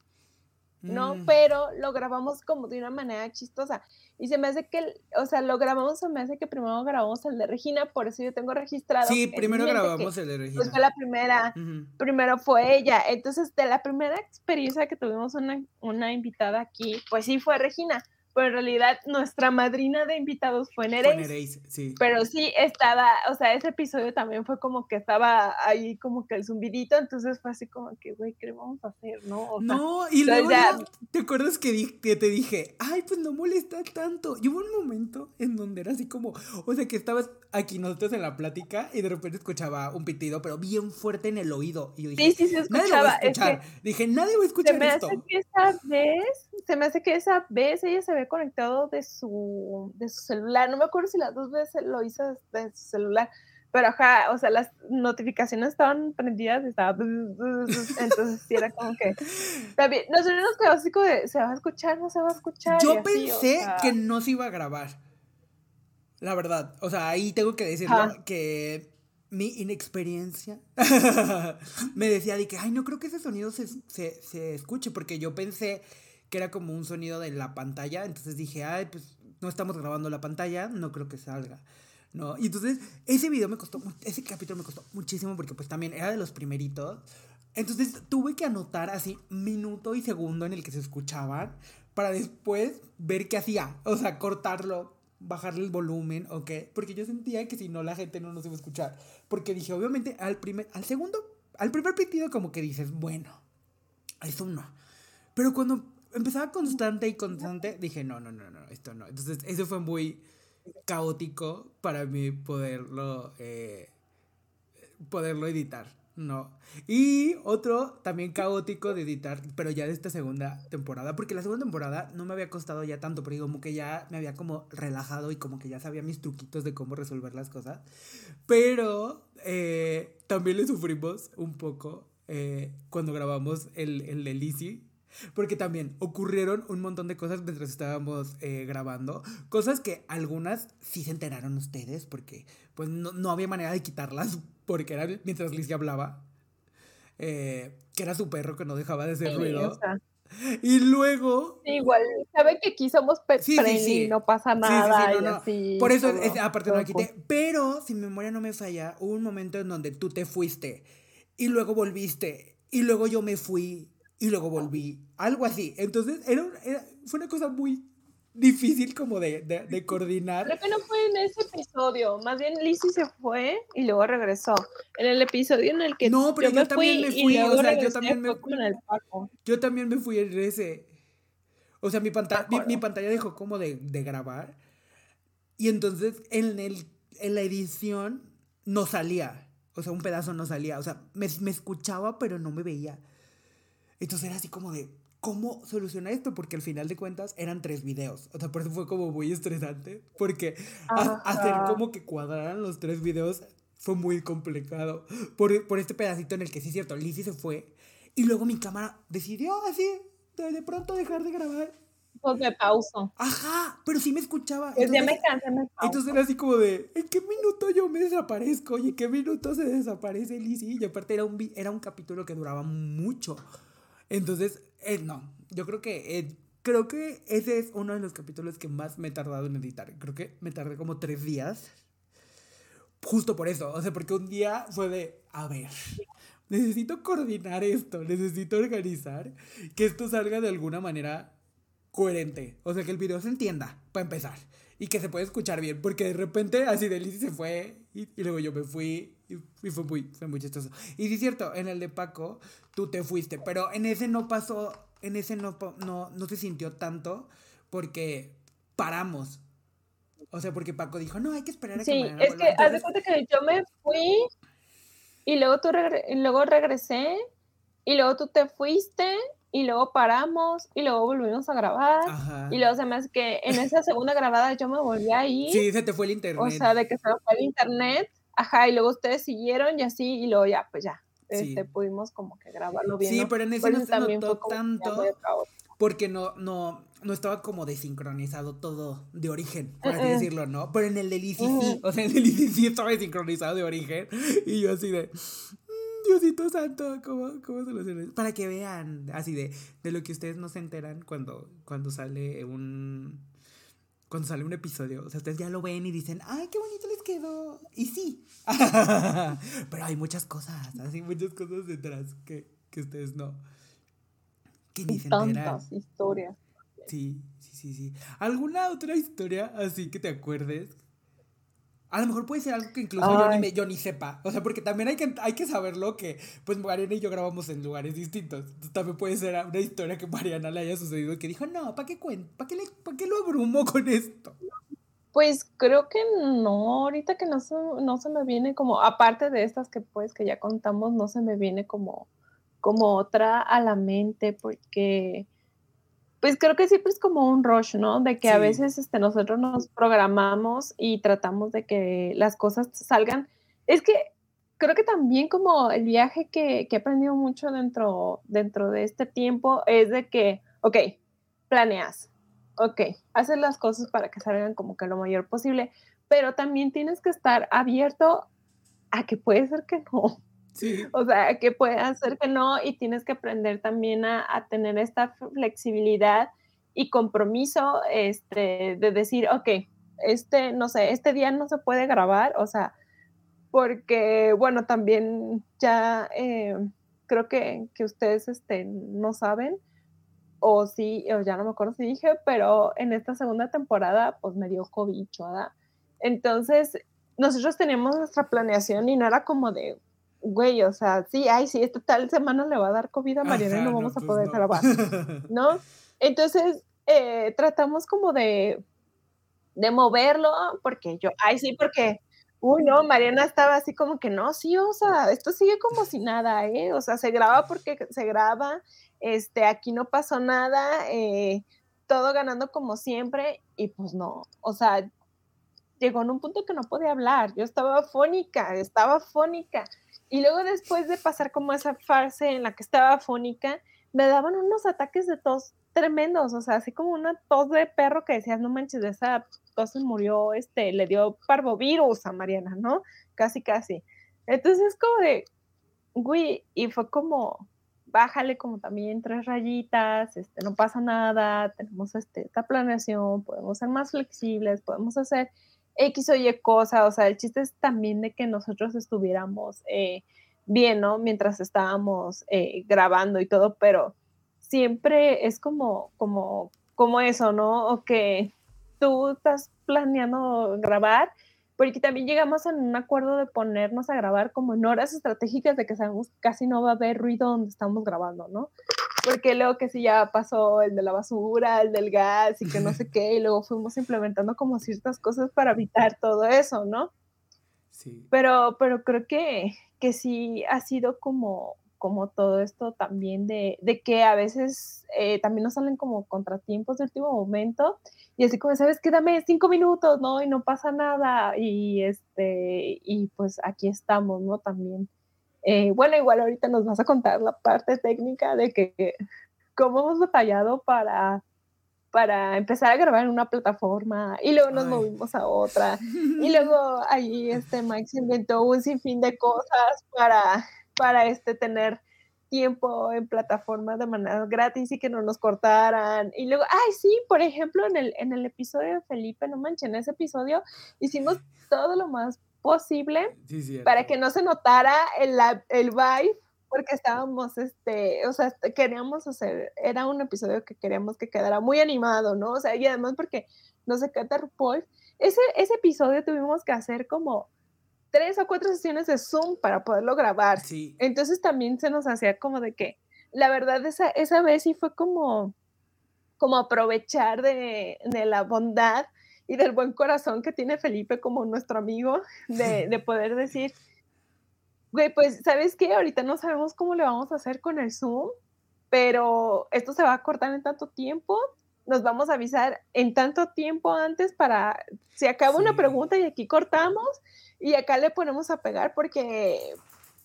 Speaker 1: ¿No? Mm. Pero lo grabamos como de una manera chistosa. Y se me hace que, o sea, lo grabamos, se me hace que primero grabamos el de Regina, por eso yo tengo registrado.
Speaker 2: Sí, primero grabamos el de Regina.
Speaker 1: Pues fue la primera, primero fue ella. Entonces, de la primera experiencia que tuvimos una, una invitada aquí, pues sí fue Regina pero en realidad nuestra madrina de invitados fue Nereis.
Speaker 2: sí.
Speaker 1: Pero sí estaba, o sea, ese episodio también fue como que estaba ahí como que el zumbidito, entonces fue así como que, güey, ¿qué vamos a hacer, no?
Speaker 2: no, y luego ya... ¿te acuerdas que, que, te dije, ay, pues no molesta tanto? Y hubo un momento en donde era así como, o sea, que estabas aquí nosotros en la plática y de repente escuchaba un pitido, pero bien fuerte en el oído. Y yo dije,
Speaker 1: sí, sí, se escuchaba. Nadie lo va a
Speaker 2: escuchar. dije, nadie va a escuchar
Speaker 1: se me
Speaker 2: esto.
Speaker 1: Hace que esa vez, se me hace que esa vez ella se ve conectado de su, de su celular. No me acuerdo si las dos veces lo hizo de su celular, pero ajá, o sea, las notificaciones estaban prendidas y estaba, entonces sí era como que, también, nosotros nos quedamos así como de, se va a escuchar, no se va a escuchar.
Speaker 2: Yo pensé que no se iba a grabar, la verdad, o sea, ahí tengo que decirlo, que mi inexperiencia me decía de que, ay, no creo que ese sonido se, se, se escuche, porque yo pensé que era como un sonido de la pantalla, entonces dije, ay, pues no estamos grabando la pantalla, no creo que salga. ¿no? Y entonces ese video me costó, ese capítulo me costó muchísimo porque pues también era de los primeritos. Entonces tuve que anotar así minuto y segundo en el que se escuchaban para después ver qué hacía. O sea, cortarlo, bajarle el volumen, ¿ok? Porque yo sentía que si no la gente no nos iba a escuchar. Porque dije, obviamente, al, primer, al segundo, al primer pitido como que dices, bueno, eso no. Pero cuando empezaba constante y constante, dije, no, no, no, no, esto no. Entonces, eso fue muy caótico para mí poderlo, eh, poderlo editar, ¿no? Y otro también caótico de editar, pero ya de esta segunda temporada, porque la segunda temporada no me había costado ya tanto, pero como que ya me había como relajado y como que ya sabía mis truquitos de cómo resolver las cosas, pero eh, también le sufrimos un poco eh, cuando grabamos el, el de Lizzie porque también ocurrieron un montón de cosas mientras estábamos eh, grabando. Cosas que algunas sí se enteraron ustedes, porque pues no, había manera de quitarlas, porque era mientras Lizzie hablaba. Eh, que era su perro que no dejaba de hacer ruido. Y luego.
Speaker 1: igual, sabe que aquí somos pet y no pasa nada.
Speaker 2: Por eso, aparte no la quité. Pero, si mi memoria no me falla, hubo un momento en donde tú te fuiste y luego volviste y luego yo me fui y luego volví. Algo así. Entonces, era, fue una cosa muy difícil como de, de, coordinar.
Speaker 1: Creo que no fue en ese episodio. Más bien Lizzie se fue y luego regresó. En el episodio en el que
Speaker 2: no, pero yo, también me fui. O sea, yo también me fui. Yo también me fui en ese. O sea, mi pantalla, mi, pantalla dejó como de, de, grabar. Y entonces en, el, en la edición no salía. O sea, un pedazo no salía. O sea, me, me escuchaba, pero no me veía. Entonces era así como de, ¿cómo solucionar esto? Porque al final de cuentas eran tres videos. O sea, por eso fue como muy estresante. Porque hacer como que cuadraran los tres videos fue muy complicado. Por, por este pedacito en el que sí es cierto, Lizzie se fue. Y luego mi cámara decidió así, de, pronto dejar de grabar.
Speaker 1: Pues me pauso.
Speaker 2: Ajá, pero sí me escuchaba.
Speaker 1: Pues ya me cansé, me pauso.
Speaker 2: Entonces era así como de, ¿en qué minuto yo me desaparezco? ¿Y en qué minuto se desaparece Lizzie? Y aparte era un, era un capítulo que duraba mucho. Entonces, eh, no, yo creo que, eh, creo que ese es uno de los capítulos que más me he tardado en editar. Creo que me tardé como tres días. Justo por eso, o sea, porque un día fue de, a ver, necesito coordinar esto, necesito organizar que esto salga de alguna manera coherente. O sea, que el video se entienda, para empezar. Y que se pueda escuchar bien. Porque de repente así de se fue y, y, luego yo me fui y, fue, muy, fue muy chistoso. Y sí cierto, en el de Paco, tú te fuiste, pero en ese no pasó, en ese no, no, no se sintió tanto porque paramos. O sea, porque Paco dijo, no, hay que esperar a
Speaker 1: que Sí, es que haz de cuenta que yo me fui y luego, tú luego regresé y luego tú te fuiste y luego paramos y luego volvimos a grabar y luego se me hace que en esa segunda grabada yo me volví a ir.
Speaker 2: Sí, se te fue el internet.
Speaker 1: O sea, de que se me fue el internet Ajá, y luego ustedes siguieron y así, y luego ya, pues ya, este, pudimos como que grabarlo bien.
Speaker 2: Sí, pero en ese no se notó tanto porque no, no, no estaba como desincronizado todo de origen, por así decirlo, ¿no? Pero en el del ICC, sí, o sea, en el ICC sí estaba desincronizado de origen, y yo así de... Mm, Diosito santo, ¿cómo, cómo solucionar Para que vean, así de, de lo que ustedes no se enteran cuando, cuando sale un, cuando sale un episodio, o sea, ustedes ya lo ven y dicen, ay, qué bonito les quedó. Y sí, pero hay muchas cosas, así muchas cosas detrás que, que ustedes no,
Speaker 1: que ni se enteran. Tantas historias.
Speaker 2: Sí, sí, sí, sí. ¿Alguna otra historia así que te acuerdes a lo mejor puede ser algo que incluso yo ni, yo ni, sepa. O sea, porque también hay que, hay que saberlo que, pues, Mariana y yo grabamos en lugares distintos. Entonces, también puede ser una historia que Mariana le haya sucedido y que dijo, no, ¿para qué, ¿para qué, ¿para qué lo abrumo con esto?
Speaker 1: Pues creo que no, ahorita que no se, no se me viene como, aparte de estas que pues que ya contamos, no se me viene como, como otra a la mente porque pues creo que siempre es como un rush, ¿no? De que a veces este, nosotros nos programamos y tratamos de que las cosas salgan Es que creo que también como el viaje que, que he aprendido mucho dentro, dentro de este tiempo es de que, ok, planeas, ok, haces las cosas para que salgan como que lo mayor posible, pero también tienes que estar abierto a que puede ser que no. O sea, que puede ser que no y tienes que aprender también a, a, tener esta flexibilidad y compromiso este, de decir, ok, este, no sé, este día no se puede grabar, o sea, porque, bueno, también ya eh, creo que, que, ustedes este, no saben, o sí, o ya no me acuerdo si dije, pero en esta segunda temporada, pues me dio COVID, ¿verdad? Entonces, nosotros teníamos nuestra planeación y no era como de, güey, o sea, sí, ay, sí, esta tal semana le va a dar COVID a Mariana y no vamos a pues poder grabar, ¿no? Entonces, eh, tratamos como de, de moverlo, porque yo, ay, sí, porque Uy, no, Mariana estaba así como que no, sí, o sea, esto sigue como si nada, ¿eh? O sea, se graba porque se graba, este, aquí no pasó nada, eh, todo ganando como siempre, y pues no, o sea, llegó en un punto que no podía hablar, yo estaba fónica, estaba fónica, y luego después de pasar como esa fase en la que estaba fónica, me daban unos ataques de tos tremendos, o sea, así como una tos de perro que decías, no manches, esa tos murió, este, le dio parvovirus a Mariana, ¿no? Casi, casi. Entonces, como de, güey, y fue como, bájale como también tres rayitas, este, no pasa nada, tenemos este, esta planeación, podemos ser más flexibles, podemos hacer X o Y cosa, o sea, el chiste es también de que nosotros estuviéramos eh, bien, ¿no? Mientras estábamos eh, grabando y todo, pero siempre es como, como, como eso, ¿no? O que tú estás planeando grabar, porque también llegamos a un acuerdo de ponernos a grabar como en horas estratégicas de que sabemos casi no va a haber ruido donde estamos grabando, ¿no? Porque luego que si ya pasó el de la basura, el del gas y que no sé qué, y luego fuimos implementando como ciertas cosas para evitar todo eso, ¿no? Sí. Pero, pero creo que, que sí ha sido como como todo esto también de, de que a veces eh, también nos salen como contratiempos de último momento y así como, ¿sabes qué? Dame cinco minutos, ¿no? Y no pasa nada y este, y pues aquí estamos, ¿no? También. Eh, bueno, igual ahorita nos vas a contar la parte técnica de que cómo hemos batallado para para empezar a grabar en una plataforma y luego nos movimos a otra y luego ahí este Mike se inventó un sinfín de cosas para para este, tener tiempo en plataformas de manera gratis y que no nos cortaran. Y luego, ay, sí, por ejemplo, en el, en el episodio de Felipe, no manches, en ese episodio hicimos todo lo más posible para que no se notara el, el vibe, porque estábamos, este, o sea, queríamos hacer, era un episodio que queríamos que quedara muy animado, ¿no? O sea, y además porque no sé qué RuPaul, ese, ese episodio tuvimos que hacer como tres o cuatro sesiones de Zoom para poderlo grabar. Sí. Entonces también se nos hacía como de que, la verdad, esa, esa vez sí fue como, como aprovechar de, de la bondad y del buen corazón que tiene Felipe como nuestro amigo, de, de poder decir, güey, pues, ¿sabes qué? Ahorita no sabemos cómo le vamos a hacer con el Zoom, pero esto se va a cortar en tanto tiempo, nos vamos a avisar en tanto tiempo antes para, si acaba una pregunta y aquí cortamos, y acá le ponemos a pegar porque,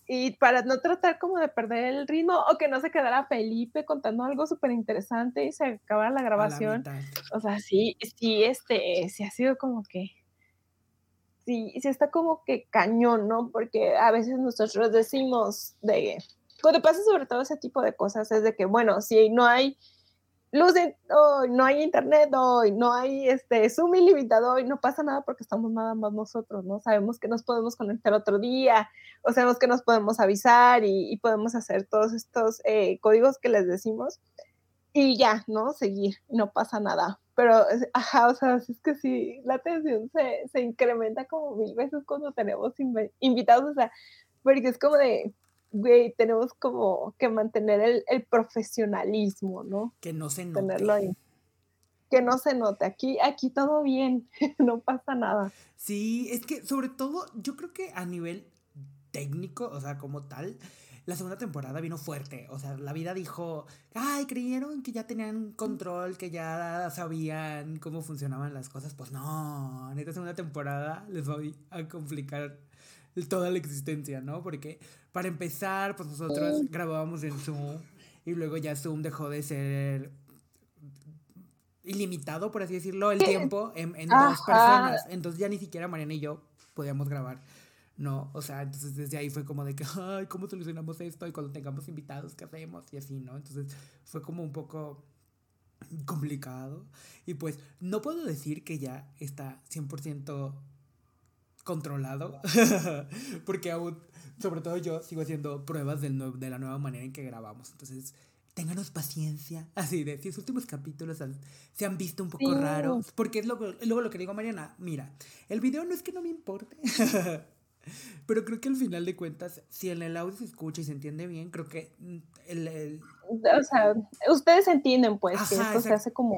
Speaker 1: y para no tratar como de perder el ritmo o que no se quedara Felipe contando algo súper interesante y se acabara la grabación. o sea, sí, sí, este, sí ha sido como que, sí, sí está como que cañón, ¿no? Porque a veces nosotros decimos de, cuando pasa sobre todo ese tipo de cosas, es de que, bueno, si no hay luz, no hay internet hoy, no hay este Zoom ilimitado hoy, no pasa nada porque estamos nada más nosotros, ¿no? Sabemos que nos podemos conectar otro día, o sabemos que nos podemos avisar y, podemos hacer todos estos eh, códigos que les decimos y ya, ¿no? Seguir, no pasa nada. Pero, ajá, o sea, es que sí, la tensión se, se incrementa como mil veces cuando tenemos invitados, o sea, porque es como de, güey, tenemos como que mantener el, profesionalismo, ¿no?
Speaker 2: Que no se note.
Speaker 1: Tenerlo ahí. Que no se note. Aquí, aquí todo bien, no pasa nada.
Speaker 2: Sí, es que sobre todo, yo creo que a nivel técnico, o sea, como tal, la segunda temporada vino fuerte. O sea, la vida dijo, ay, creyeron que ya tenían control, que ya sabían cómo funcionaban las cosas. Pues no, en esta segunda temporada les voy a complicar toda la existencia, ¿no? Porque para empezar, pues nosotros grabábamos en Zoom y luego ya Zoom dejó de ser ilimitado, por así decirlo, el tiempo en, dos personas. Entonces ya ni siquiera Mariana y yo podíamos grabar. No, o sea, entonces desde ahí fue como de que, ay, ¿cómo solucionamos esto? Y cuando tengamos invitados, ¿qué hacemos? Y así, ¿no? Entonces fue como un poco complicado. Y pues no puedo decir que ya está 100% controlado, porque aún, sobre todo yo, sigo haciendo pruebas del de la nueva manera en que grabamos. Entonces, ténganos paciencia. Así de, si los últimos capítulos se han visto un poco raros, porque es luego, luego lo que digo a Mariana, mira, el video no es que no me importe. Pero creo que al final de cuentas, si en el audio se escucha y se entiende bien, creo que mm, el...
Speaker 1: O sea, ustedes entienden pues que esto se hace como...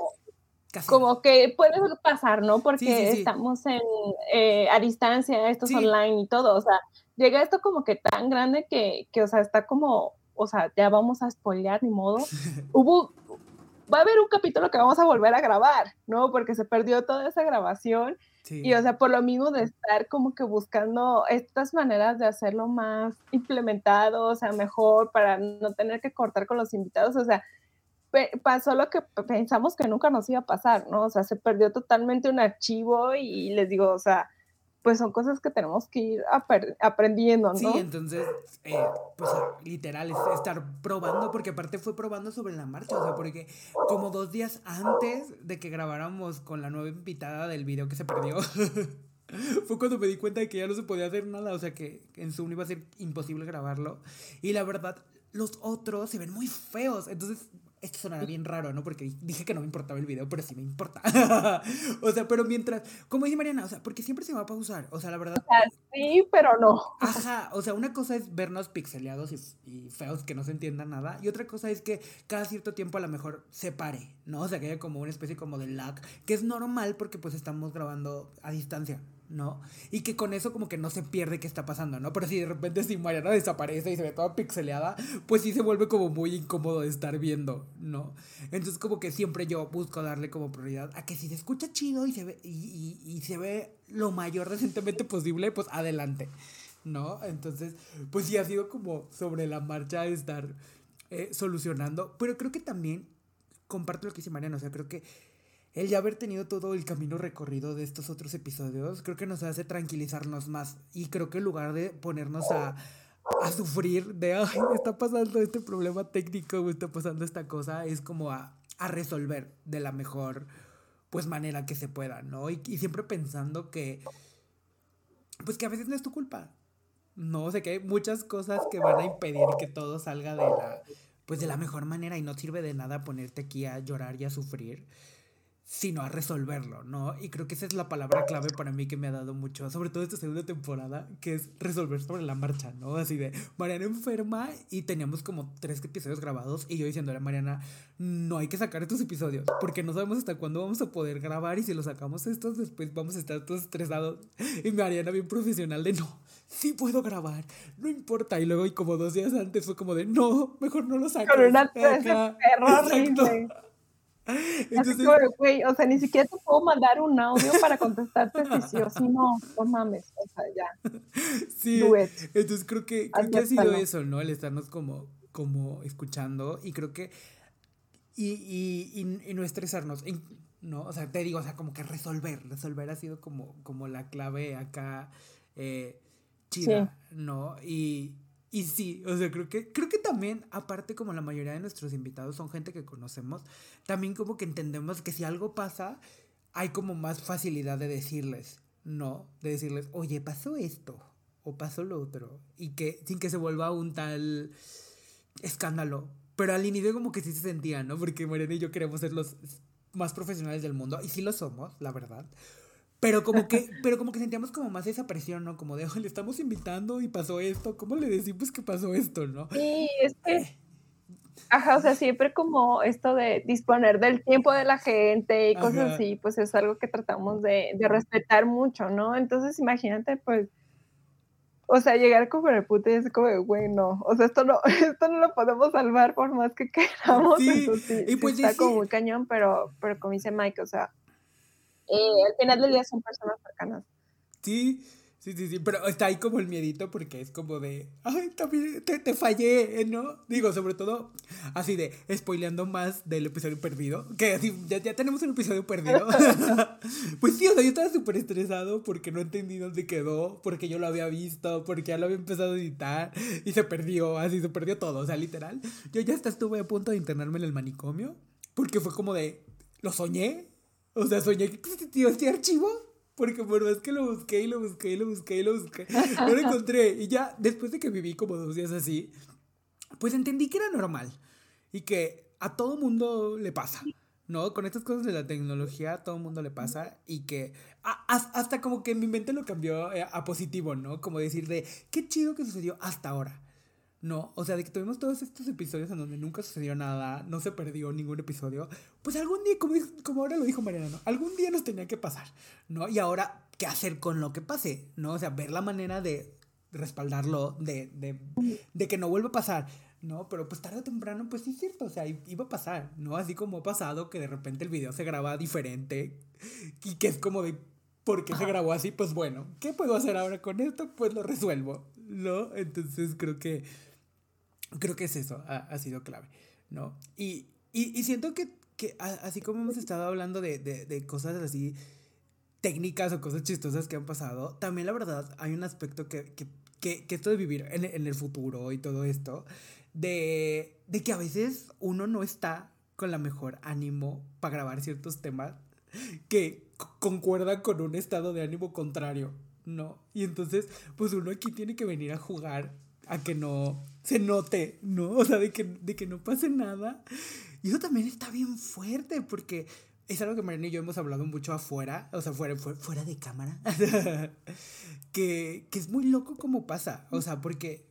Speaker 1: Como que puede pasar, ¿no? Porque estamos en, eh, a distancia, esto es online y todo. O sea, llega esto como que tan grande que, que, o sea, está como, o sea, ya vamos a spoilear, ni modo. Hubo, va a haber un capítulo que vamos a volver a grabar, ¿no? Porque se perdió toda esa grabación y o sea, por lo mismo de estar como que buscando estas maneras de hacerlo más implementado, o sea, mejor para no tener que cortar con los invitados, o sea, pasó lo que pensamos que nunca nos iba a pasar, ¿no? O sea, se perdió totalmente un archivo y les digo, o sea, pues son cosas que tenemos que ir aprendiendo, ¿no?
Speaker 2: Sí, entonces, eh, pues literal, es estar probando, porque aparte fue probando sobre la marcha, o sea, porque como dos días antes de que grabáramos con la nueva invitada del video que se perdió, fue cuando me di cuenta de que ya no se podía hacer nada, o sea, que en Zoom iba a ser imposible grabarlo, y la verdad, los otros se ven muy feos, entonces esto sonará bien raro, ¿no? Porque dije que no me importaba el video, pero sí me importa. o sea, pero mientras, como dice Mariana, o sea, porque siempre se va a pausar, o sea, la verdad.
Speaker 1: sí, pero no.
Speaker 2: Ajá, o sea, una cosa es vernos pixeleados y, feos que no se entienda nada, y otra cosa es que cada cierto tiempo a lo mejor se pare, ¿no? O sea, que haya como una especie como de lag, que es normal porque pues estamos grabando a distancia. ¿No? Y que con eso como que no se pierde qué está pasando, ¿no? Pero si de repente si Mariana desaparece y se ve toda pixeleada, pues sí se vuelve como muy incómodo de estar viendo, ¿no? Entonces como que siempre yo busco darle como prioridad a que si se escucha chido y se ve, y, se ve lo mayor recientemente posible, pues adelante, ¿no? Entonces, pues sí ha sido como sobre la marcha estar eh, solucionando, pero creo que también comparto lo que dice Mariana, o sea, creo que el ya haber tenido todo el camino recorrido de estos otros episodios, creo que nos hace tranquilizarnos más. Y creo que en lugar de ponernos a, a sufrir de, ay, está pasando este problema técnico, está pasando esta cosa, es como a, a resolver de la mejor pues manera que se pueda, ¿no? Y, y, siempre pensando que, pues que a veces no es tu culpa, ¿no? O sea, que hay muchas cosas que van a impedir que todo salga de la, pues de la mejor manera y no sirve de nada ponerte aquí a llorar y a sufrir sino a resolverlo, ¿no? Y creo que esa es la palabra clave para mí que me ha dado mucho, sobre todo esta segunda temporada, que es resolver sobre la marcha, ¿no? Así de, Mariana enferma y teníamos como tres episodios grabados y yo diciéndole a Mariana, no hay que sacar estos episodios, porque no sabemos hasta cuándo vamos a poder grabar y si los sacamos estos, después vamos a estar todos estresados. Y Mariana bien profesional de, no, sí puedo grabar, no importa. Y luego, y como dos días antes fue como de, no, mejor no lo saco. Con una perro
Speaker 1: Entonces, güey, o sea, ni siquiera te puedo mandar un audio para contestarte si sí o si no, no mames, o sea, ya.
Speaker 2: Sí, entonces creo que, creo que ha sido eso, ¿no? El estarnos como, como escuchando y creo que, y, y, y, no estresarnos, ¿no? O sea, te digo, o sea, como que resolver, resolver ha sido como, como la clave acá eh, chida, ¿no? Y, y sí, o sea, creo que, creo que también, aparte como la mayoría de nuestros invitados son gente que conocemos, también como que entendemos que si algo pasa, hay como más facilidad de decirles, ¿no? De decirles, oye, pasó esto, o pasó lo otro, y que sin que se vuelva un tal escándalo. Pero al inicio como que sí se sentía, ¿no? Porque Mariana y yo queremos ser los más profesionales del mundo, y sí lo somos, la verdad. Pero como que, pero como que sentíamos como más esa presión, ¿no? Como de, le estamos invitando y pasó esto, ¿cómo le decimos que pasó esto, no?
Speaker 1: Sí, es que, ajá, o sea, siempre como esto de disponer del tiempo de la gente y cosas así, pues es algo que tratamos de, de, respetar mucho, ¿no? Entonces, imagínate, pues, o sea, llegar como el puto y es como güey, no, o sea, esto no, esto no lo podemos salvar por más que queramos, sí, y pues está como muy cañón, pero, pero como dice Mike, o sea, eh, al final del día son personas cercanas.
Speaker 2: Sí, Sí, sí, sí, pero está ahí como el miedito porque es como de, ay, también te, te fallé, ¿no? Digo, sobre todo así de spoileando más del episodio perdido, que así, ya, ya tenemos un episodio perdido. pues sí, o sea, yo estaba súper estresado porque no entendí dónde quedó, porque yo lo había visto, porque ya lo había empezado a editar y se perdió, así se perdió todo, o sea, literal. Yo ya hasta estuve a punto de internarme en el manicomio porque fue como de, lo soñé, o sea, soñé que existía este archivo porque por más que lo busqué y lo busqué y lo busqué y lo busqué, no lo encontré. Y ya después de que viví como dos días así, pues entendí que era normal y que a todo mundo le pasa. ¿no? Con estas cosas de la tecnología a todo mundo le pasa y que hasta como que mi mente lo cambió eh, a positivo, ¿no? Como decir de, qué chido que sucedió hasta ahora. No, o sea, de que tuvimos todos estos episodios en donde nunca sucedió nada, no se perdió ningún episodio, pues algún día, como, como ahora lo dijo Mariana, ¿no? algún día nos tenía que pasar, ¿no? Y ahora, ¿qué hacer con lo que pase? ¿No? O sea, ver la manera de respaldarlo, de, de, de que no vuelva a pasar, ¿no? Pero pues tarde o temprano, pues sí es cierto, o sea, iba a pasar, ¿no? Así como ha pasado que de repente el video se graba diferente y que es como de, ¿por qué se grabó así? Pues bueno, ¿qué puedo hacer ahora con esto? Pues lo resuelvo, ¿no? Entonces creo que Creo que es eso, ha, sido clave, ¿no? Y, y, y siento que, que, así como hemos estado hablando de, de, de, cosas así técnicas o cosas chistosas que han pasado, también la verdad hay un aspecto que, que, que, que esto de vivir en, en, el futuro y todo esto, de, de que a veces uno no está con la mejor ánimo para grabar ciertos temas que concuerdan con un estado de ánimo contrario, ¿no? Y entonces, pues uno aquí tiene que venir a jugar a que no se note, ¿no? O sea, de que, de que no pase nada. Y eso también está bien fuerte porque es algo que Mariana y yo hemos hablado mucho afuera, o sea, fuera, fuera, de cámara, que, que es muy loco como pasa, o sea, porque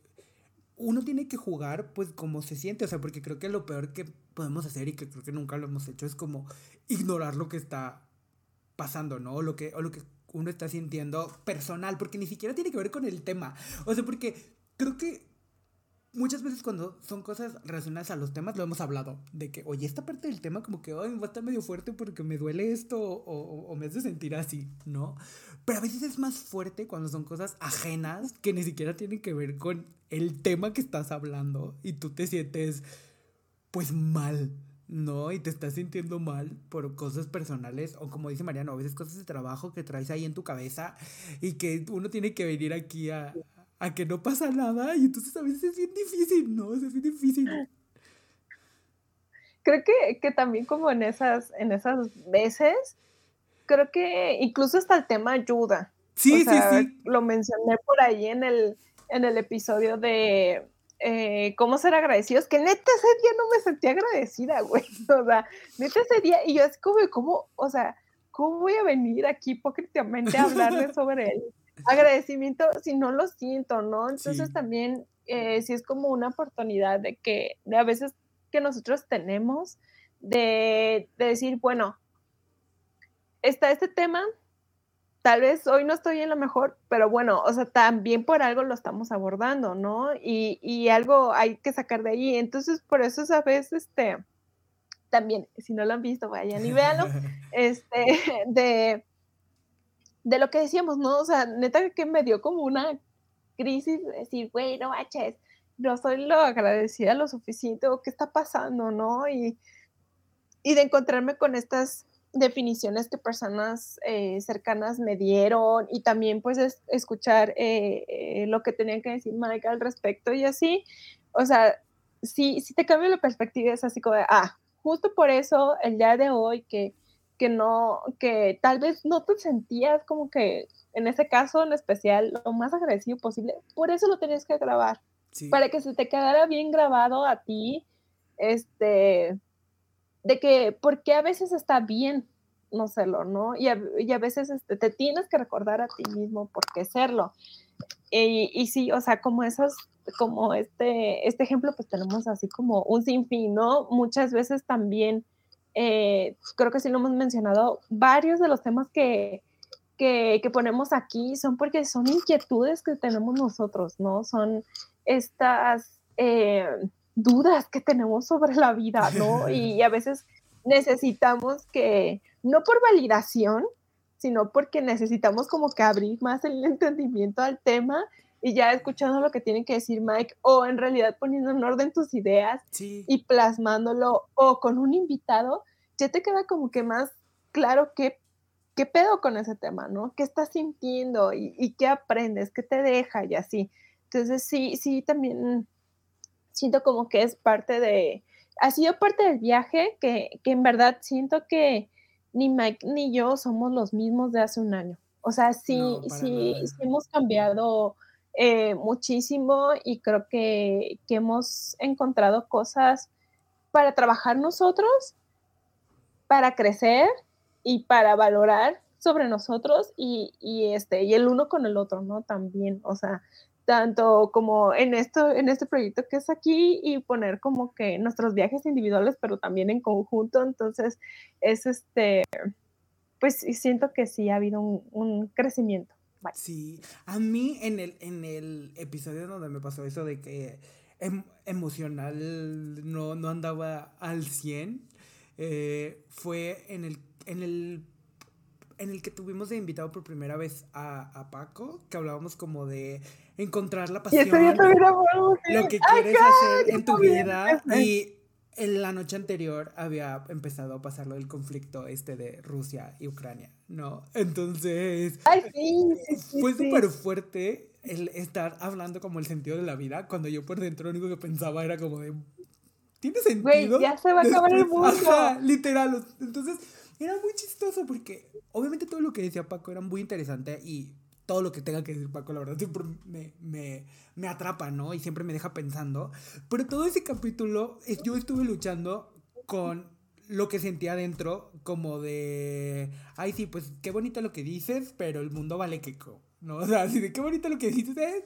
Speaker 2: uno tiene que jugar pues como se siente, o sea, porque creo que lo peor que podemos hacer y que creo que nunca lo hemos hecho es como ignorar lo que está pasando, ¿no? O lo que, o lo que uno está sintiendo personal, porque ni siquiera tiene que ver con el tema, o sea, porque creo que muchas veces cuando son cosas relacionadas a los temas lo hemos hablado, de que, oye, esta parte del tema como que, ay, va a estar medio fuerte porque me duele esto o, o, me hace sentir así, ¿no? Pero a veces es más fuerte cuando son cosas ajenas que ni siquiera tienen que ver con el tema que estás hablando y tú te sientes, pues, mal, ¿no? Y te estás sintiendo mal por cosas personales o como dice Mariano, a veces cosas de trabajo que traes ahí en tu cabeza y que uno tiene que venir aquí a, a que no pasa nada y entonces a veces es bien difícil, ¿no? Es bien difícil.
Speaker 1: Creo que, que también como en esas, en esas veces, creo que incluso hasta el tema ayuda. Sí, sí, sí. Lo mencioné por ahí en el, en el episodio de eh, cómo ser agradecidos, que neta ese día no me sentí agradecida, güey. O sea, neta ese día, y yo es como, ¿cómo, o sea, cómo voy a venir aquí hipócritamente a hablarle sobre él? Agradecimiento si no lo siento, ¿no? Entonces también eh, sí es como una oportunidad de que de a veces que nosotros tenemos de, decir, bueno, está este tema, tal vez hoy no estoy en lo mejor, pero bueno, o sea, también por algo lo estamos abordando, ¿no? Y, y algo hay que sacar de ahí. Entonces, por eso, ¿sabes? Este, también, si no lo han visto, vayan y véanlo, este, de de lo que decíamos, ¿no? O sea, neta que me dio como una crisis de decir, güey, no manches, no soy lo agradecida lo suficiente o qué está pasando, ¿no? Y, y de encontrarme con estas definiciones que personas eh, cercanas me dieron y también pues escuchar eh, eh, lo que tenían que decir Mike al respecto y así, o sea, sí, sí te cambia la perspectiva, es así como de, ah, justo por eso el día de hoy que que no, que tal vez no te sentías como que en ese caso en especial lo más agradecido posible, por eso lo tenías que grabar, para que se te quedara bien grabado a ti, este, de que, porque a veces está bien no serlo, ¿no? Y a, y a veces este, te tienes que recordar a ti mismo por qué serlo. Y, y sí, o sea, como esos, como este, este ejemplo, pues tenemos así como un sinfín, ¿no? Muchas veces también eh, creo que sí lo hemos mencionado, varios de los temas que, que, ponemos aquí son porque son inquietudes que tenemos nosotros, ¿no? Son estas eh, dudas que tenemos sobre la vida, ¿no? Y, a veces necesitamos que, no por validación, sino porque necesitamos como que abrir más el entendimiento al tema y ya escuchando lo que tiene que decir Mike o en realidad poniendo en orden tus ideas y plasmándolo o con un invitado, ya te queda como que más claro qué, qué pedo con ese tema, ¿no? ¿Qué estás sintiendo y, y qué aprendes, qué te deja y así? Entonces sí, sí, también siento como que es parte de, ha sido parte del viaje que, que en verdad siento que ni Mike ni yo somos los mismos de hace un año. O sea, sí, sí, sí, hemos cambiado eh, muchísimo y creo que, que, hemos encontrado cosas para trabajar nosotros, para crecer y para valorar sobre nosotros y, y, este, y el uno con el otro, ¿no? También, o sea, tanto como en esto, en este proyecto que es aquí y poner como que nuestros viajes individuales, pero también en conjunto. Entonces, es este, pues siento que sí ha habido un, crecimiento.
Speaker 2: Sí, a mí en el, en el episodio donde me pasó eso de que em, emocional no, no andaba al 100, eh, fue en el, en el en el que tuvimos de invitado por primera vez a, a Paco, que hablábamos como de encontrar la pasión, lo que quieres hacer en tu vida y en la noche anterior había empezado a pasar lo del conflicto este de Rusia y Ucrania, ¿no? Entonces, fue súper fuerte el estar hablando como el sentido de la vida, cuando yo por dentro lo único que pensaba era como de, ¿tiene sentido?
Speaker 1: ya se va a acabar el mundo.
Speaker 2: literal. Entonces, era muy chistoso porque obviamente todo lo que decía Paco era muy interesante y todo lo que tenga que decir Paco, la verdad, siempre me, me, me atrapa, ¿no? Y siempre me deja pensando. Pero todo ese capítulo, yo estuve luchando con lo que sentía adentro, como de, ay, sí, pues qué bonito lo que dices, pero el mundo vale queco. ¿no? O sea, así de qué bonito lo que dices,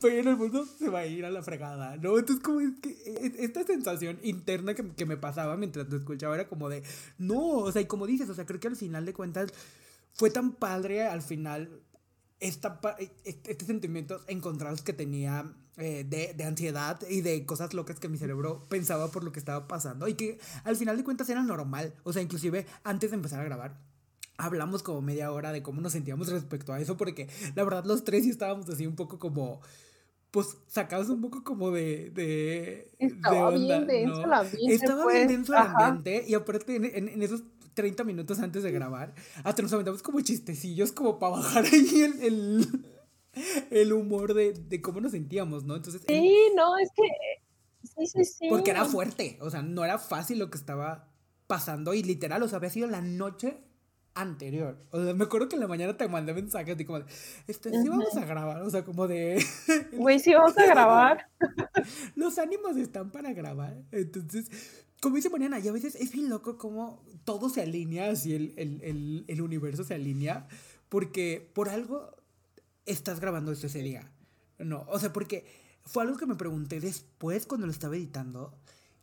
Speaker 2: pero el mundo se va a ir a la fregada, ¿no? Entonces, como es que esta sensación interna que, que me pasaba mientras te escuchaba era como de, no, o sea, y como dices, o sea, creo que al final de cuentas fue tan padre al final esta, e, e, este sentimientos encontrados que tenía eh, de, de, ansiedad y de cosas locas que mi cerebro pensaba por lo que estaba pasando y que al final de cuentas era normal. O sea, inclusive antes de empezar a grabar, hablamos como media hora de cómo nos sentíamos respecto a eso, porque la verdad los tres sí estábamos así un poco como pues sacados un poco como de, de,
Speaker 1: Estaba bien denso el ambiente.
Speaker 2: Estaba bien pues, denso el ambiente y aparte en, en, esos 30 minutos antes de grabar, hasta nos aventamos como chistecillos como para bajar ahí el, el, el humor de, de, cómo nos sentíamos, ¿no? Entonces...
Speaker 1: Sí, no, es que... Sí, sí, sí.
Speaker 2: Porque era fuerte, o sea, no era fácil lo que estaba pasando y literal, o sea, había sido la noche anterior. O sea, me acuerdo que en la mañana te mandé mensajes y como de, este, sí vamos a grabar, o sea, como de...
Speaker 1: Güey, sí vamos a grabar.
Speaker 2: Los ánimos están para grabar. Entonces, como dice Mariana, y a veces es bien loco como todo se alinea, así el, el, el, el universo se alinea, porque por algo estás grabando esto ese día. No, o sea, porque fue algo que me pregunté después cuando lo estaba editando,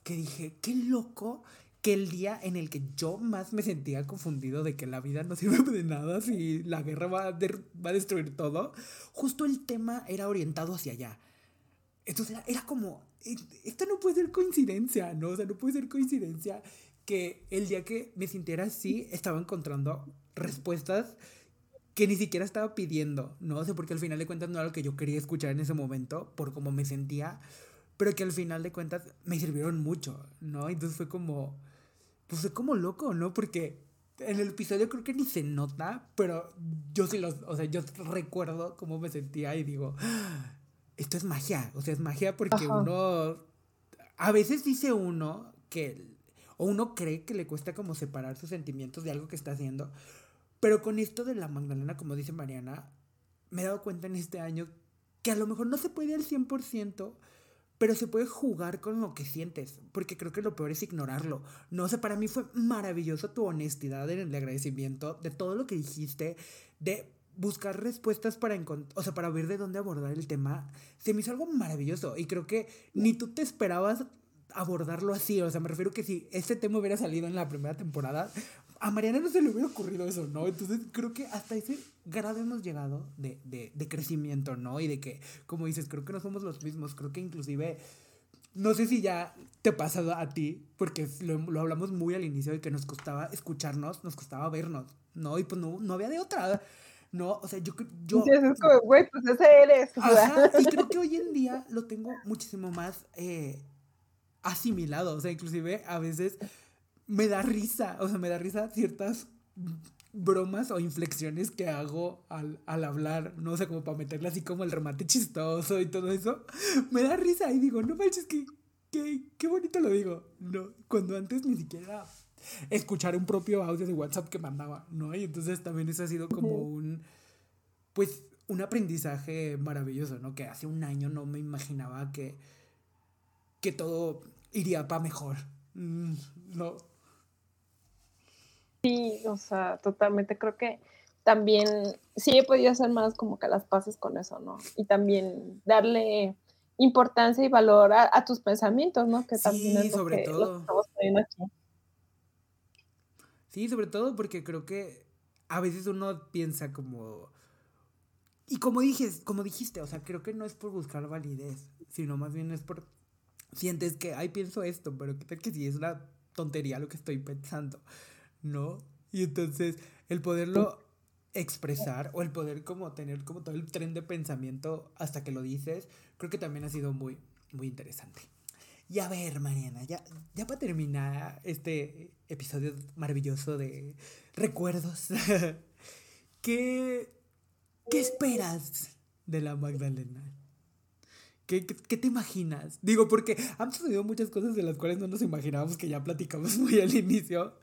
Speaker 2: que dije, qué loco que el día en el que yo más me sentía confundido de que la vida no sirve de nada si la guerra va a, va destruir todo, justo el tema era orientado hacia allá. Entonces era, era, como, e, esto no puede ser coincidencia, ¿no? O sea, no puede ser coincidencia que el día que me sintiera así estaba encontrando respuestas que ni siquiera estaba pidiendo, ¿no? O sea, porque al final de cuentas no era lo que yo quería escuchar en ese momento, por cómo me sentía, pero que al final de cuentas me sirvieron mucho, ¿no? Entonces fue como pues fue como loco, ¿no? Porque en el episodio creo que ni se nota, pero yo sí los, o sea, yo recuerdo cómo me sentía y digo, ah, esto es magia, o sea, es magia porque uno, a veces dice uno que, o uno cree que le cuesta como separar sus sentimientos de algo que está haciendo, pero con esto de la Magdalena, como dice Mariana, me he dado cuenta en este año que a lo mejor no se puede al 100%, pero se puede jugar con lo que sientes, porque creo que lo peor es ignorarlo. No sé, para mí fue maravilloso tu honestidad en el agradecimiento de todo lo que dijiste, de buscar respuestas para o sea, para ver de dónde abordar el tema. Se me hizo algo maravilloso y creo que ni tú te esperabas abordarlo así, o sea, me refiero que si este tema hubiera salido en la primera temporada, a Mariana no se le hubiera ocurrido eso, ¿no? Entonces creo que hasta ese grado hemos llegado de, de, de, crecimiento, ¿no? Y de que, como dices, creo que no somos los mismos, creo que inclusive, no sé si ya te pasa a ti, porque lo, lo hablamos muy al inicio de que nos costaba escucharnos, nos costaba vernos, ¿no? Y pues no, no había de otra. No, o sea, yo... yo
Speaker 1: es como, güey, pues ese eres.
Speaker 2: Ajá, y creo que hoy en día lo tengo muchísimo más eh, asimilado. O sea, inclusive a veces me da risa, o sea, me da risa ciertas bromas o inflexiones que hago al, hablar, no sé, como para meterle así como el remate chistoso y todo eso, me da risa y digo, no manches, que, qué bonito lo digo, no, cuando antes ni siquiera escuchar un propio audio de WhatsApp que mandaba, ¿no? Y entonces también eso ha sido como un, pues, un aprendizaje maravilloso, ¿no? Que hace un año no me imaginaba que, que todo iría para mejor, mm, no,
Speaker 1: Sí, o sea, totalmente creo que también sí he podido hacer más como que las pases con eso, ¿no? Y también darle importancia y valor a, tus pensamientos, ¿no? Que también es sobre todo. estamos aquí.
Speaker 2: Sí, sobre todo porque creo que a veces uno piensa como y como dijes, como dijiste, o sea, creo que no es por buscar validez, sino más bien es por sientes que ay pienso esto, pero qué tal que sí es una tontería lo que estoy pensando. ¿No? Y entonces el poderlo expresar o el poder como tener como todo el tren de pensamiento hasta que lo dices, creo que también ha sido muy, muy interesante. Y a ver, Mariana, ya, ya para terminar este episodio maravilloso de recuerdos, ¿qué, ¿qué esperas de la Magdalena? ¿Qué, te imaginas? Digo, porque han sucedido muchas cosas de las cuales no nos imaginábamos que ya platicamos muy al inicio,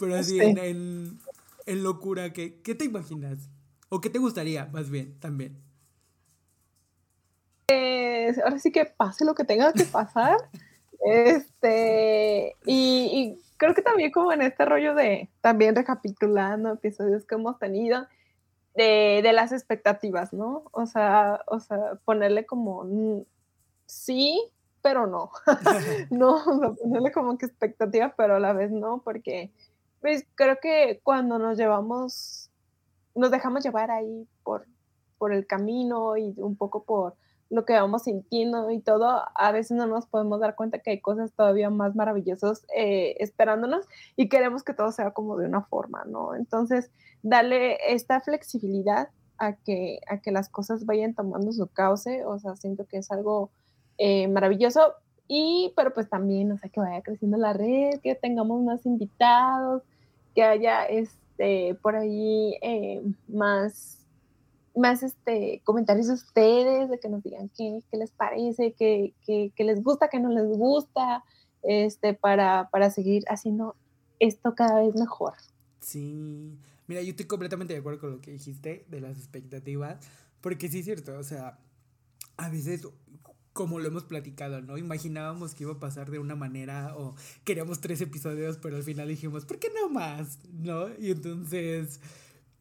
Speaker 2: pero así en, locura, ¿qué, te imaginas? ¿O qué te gustaría, más bien, también?
Speaker 1: ahora sí que pase lo que tenga que pasar. este, y, creo que también como en este rollo de, también recapitulando episodios que hemos tenido, de, de, las expectativas, ¿no? O sea, o sea, ponerle como sí, pero no. no, ponerle como que expectativa, pero a la vez no, porque pues, creo que cuando nos llevamos, nos dejamos llevar ahí por, por el camino y un poco por lo que vamos sintiendo y todo, a veces no nos podemos dar cuenta que hay cosas todavía más maravillosas eh, esperándonos y queremos que todo sea como de una forma, ¿no? Entonces, darle esta flexibilidad a que, a que las cosas vayan tomando su cauce, o sea, siento que es algo eh, maravilloso. Y, pero pues también, o sea, que vaya creciendo la red, que tengamos más invitados, que haya este, por ahí eh, más, más este, comentarios de ustedes, de que nos digan qué, qué les parece, qué, qué, qué, les gusta, qué no les gusta, este, para, para seguir haciendo esto cada vez mejor.
Speaker 2: Sí, mira, yo estoy completamente de acuerdo con lo que dijiste de las expectativas, porque sí es cierto, o sea, a veces como lo hemos platicado, ¿no? Imaginábamos que iba a pasar de una manera o queríamos tres episodios, pero al final dijimos, ¿por qué no más? ¿No? Y entonces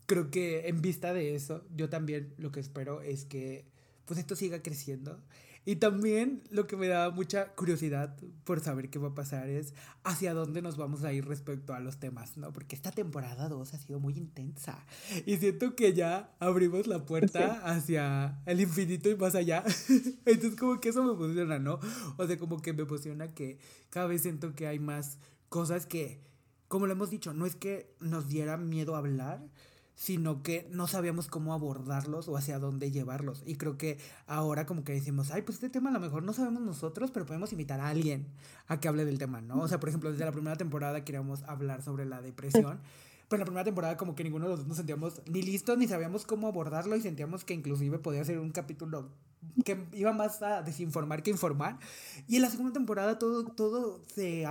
Speaker 2: creo que en vista de eso, yo también lo que espero es que pues esto siga creciendo y también lo que me da mucha curiosidad por saber qué va a pasar es hacia dónde nos vamos a ir respecto a los temas, ¿no? Porque esta temporada 2 ha sido muy intensa y siento que ya abrimos la puerta hacia el infinito y más allá. Entonces como que eso me emociona, ¿no? O sea, como que me emociona que cada vez siento que hay más cosas que, como lo hemos dicho, no es que nos diera miedo hablar, sino que no sabíamos cómo abordarlos o hacia dónde llevarlos. Y creo que ahora como que decimos, ay, pues este tema a lo mejor no sabemos nosotros, pero podemos invitar a alguien a que hable del tema, ¿no? O sea, por ejemplo, desde la primera temporada queríamos hablar sobre la depresión. Pero en la primera temporada como que ninguno de los dos nos sentíamos ni listos ni sabíamos cómo abordarlo y sentíamos que inclusive podía ser un capítulo que iba más a desinformar que informar. Y en la segunda temporada todo, todo se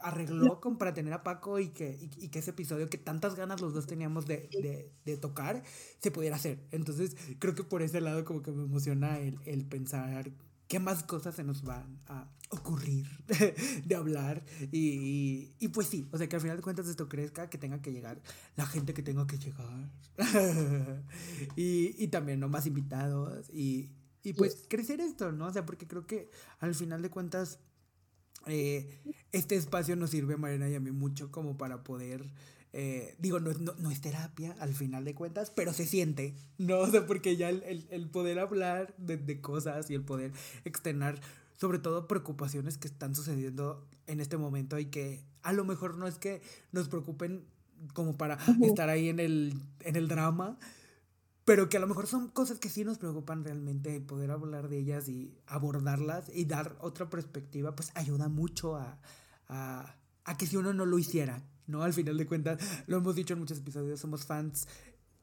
Speaker 2: arregló con, para tener a Paco y que, y, que ese episodio que tantas ganas los dos teníamos de, de, de, tocar se pudiera hacer. Entonces creo que por ese lado como que me emociona el, el pensar qué más cosas se nos van a ocurrir de hablar. Y, y, pues sí, o sea que al final de cuentas esto crezca, que tenga que llegar la gente que tenga que llegar. Y, y también no más invitados y, y pues crecer esto, ¿no? O sea, porque creo que al final de cuentas eh, este espacio nos sirve a Mariana y a mí mucho como para poder, eh, digo, no, no, es terapia al final de cuentas, pero se siente, ¿no? O sea, porque ya el, el, poder hablar de, de, cosas y el poder externar sobre todo preocupaciones que están sucediendo en este momento y que a lo mejor no es que nos preocupen como para estar ahí en el, en el drama, pero que a lo mejor son cosas que sí nos preocupan realmente, poder hablar de ellas y abordarlas y dar otra perspectiva, pues ayuda mucho a, a, a que si uno no lo hiciera, ¿no? Al final de cuentas, lo hemos dicho en muchos episodios, somos fans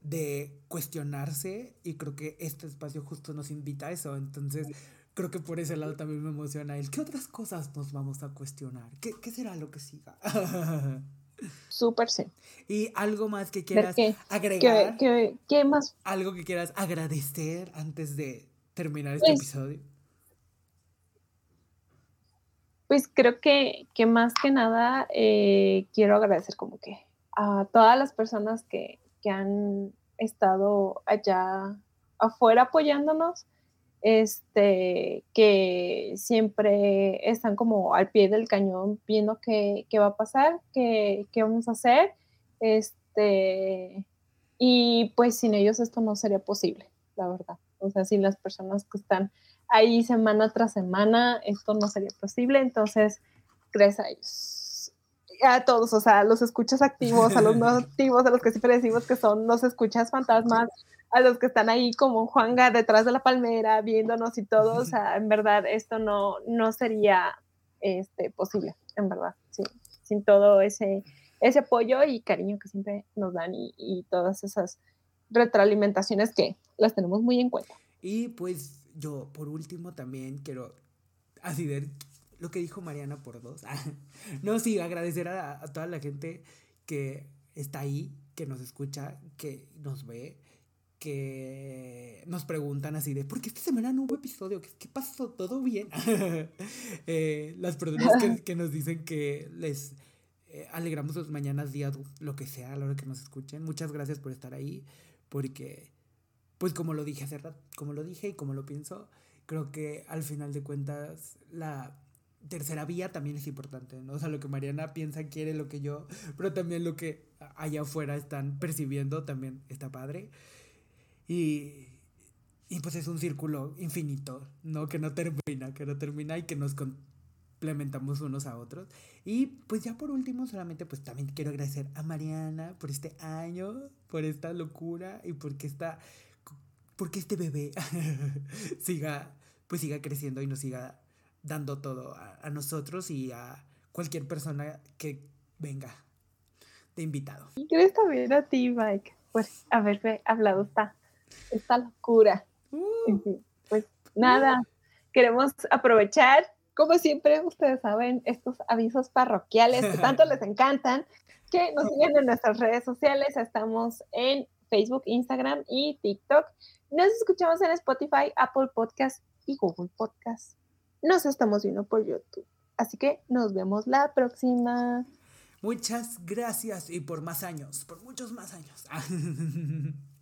Speaker 2: de cuestionarse y creo que este espacio justo nos invita a eso, entonces creo que por ese lado también me emociona el qué otras cosas nos vamos a cuestionar, qué, qué será lo que siga.
Speaker 1: Súper sí.
Speaker 2: Y algo más que quieras agregar.
Speaker 1: ¿Qué, qué, más?
Speaker 2: Algo que quieras agradecer antes de terminar este pues episodio.
Speaker 1: Pues creo que, que más que nada eh, quiero agradecer como que a todas las personas que, que han estado allá afuera apoyándonos este, que siempre están como al pie del cañón viendo qué, qué va a pasar, qué, qué, vamos a hacer, este, y pues sin ellos esto no sería posible, la verdad. O sea, sin las personas que están ahí semana tras semana, esto no sería posible. Entonces, gracias a ellos. A todos, o sea, los escuchas activos, a los no activos, a los que siempre decimos que son los escuchas fantasmas, a los que están ahí como Juanga detrás de la palmera viéndonos y todo, o sea, en verdad esto no, no sería este, posible, en verdad, sí, sin todo ese, ese apoyo y cariño que siempre nos dan y, todas esas retroalimentaciones que las tenemos muy en cuenta.
Speaker 2: Y pues yo, por último, también quiero así ver lo que dijo Mariana por dos. no, sí, agradecer a, a toda la gente que está ahí, que nos escucha, que nos ve, que nos preguntan así de, ¿por qué esta semana no hubo episodio? ¿Qué, pasó? ¿Todo bien? Eh, las personas que, nos dicen que les eh, alegramos sus mañanas, días, lo que sea, a la hora que nos escuchen. Muchas gracias por estar ahí, porque, pues como lo dije hace rato, como lo dije y como lo pienso, creo que al final de cuentas la tercera vía también es importante, ¿no? O sea, lo que Mariana piensa, quiere, lo que yo, pero también lo que allá afuera están percibiendo también está padre. Y, y pues es un círculo infinito, ¿no? Que no termina, que no termina y que nos complementamos unos a otros. Y pues ya por último, solamente pues también quiero agradecer a Mariana por este año, por esta locura y porque esta, porque este bebé siga, pues siga creciendo y nos siga dando todo a, nosotros y a cualquier persona que venga de invitado.
Speaker 1: Y quiero también a ti, Mike, pues haberme hablado esta esta locura. Uh. Pues nada, queremos aprovechar, como siempre, ustedes saben, estos avisos parroquiales que tanto les encantan, que nos siguen en nuestras redes sociales. Estamos en Facebook, Instagram y TikTok. Nos escuchamos en Spotify, Apple Podcast y Google Podcast. Nos estamos viendo por YouTube. Así que nos vemos la próxima.
Speaker 2: Muchas gracias y por más años, por muchos más años.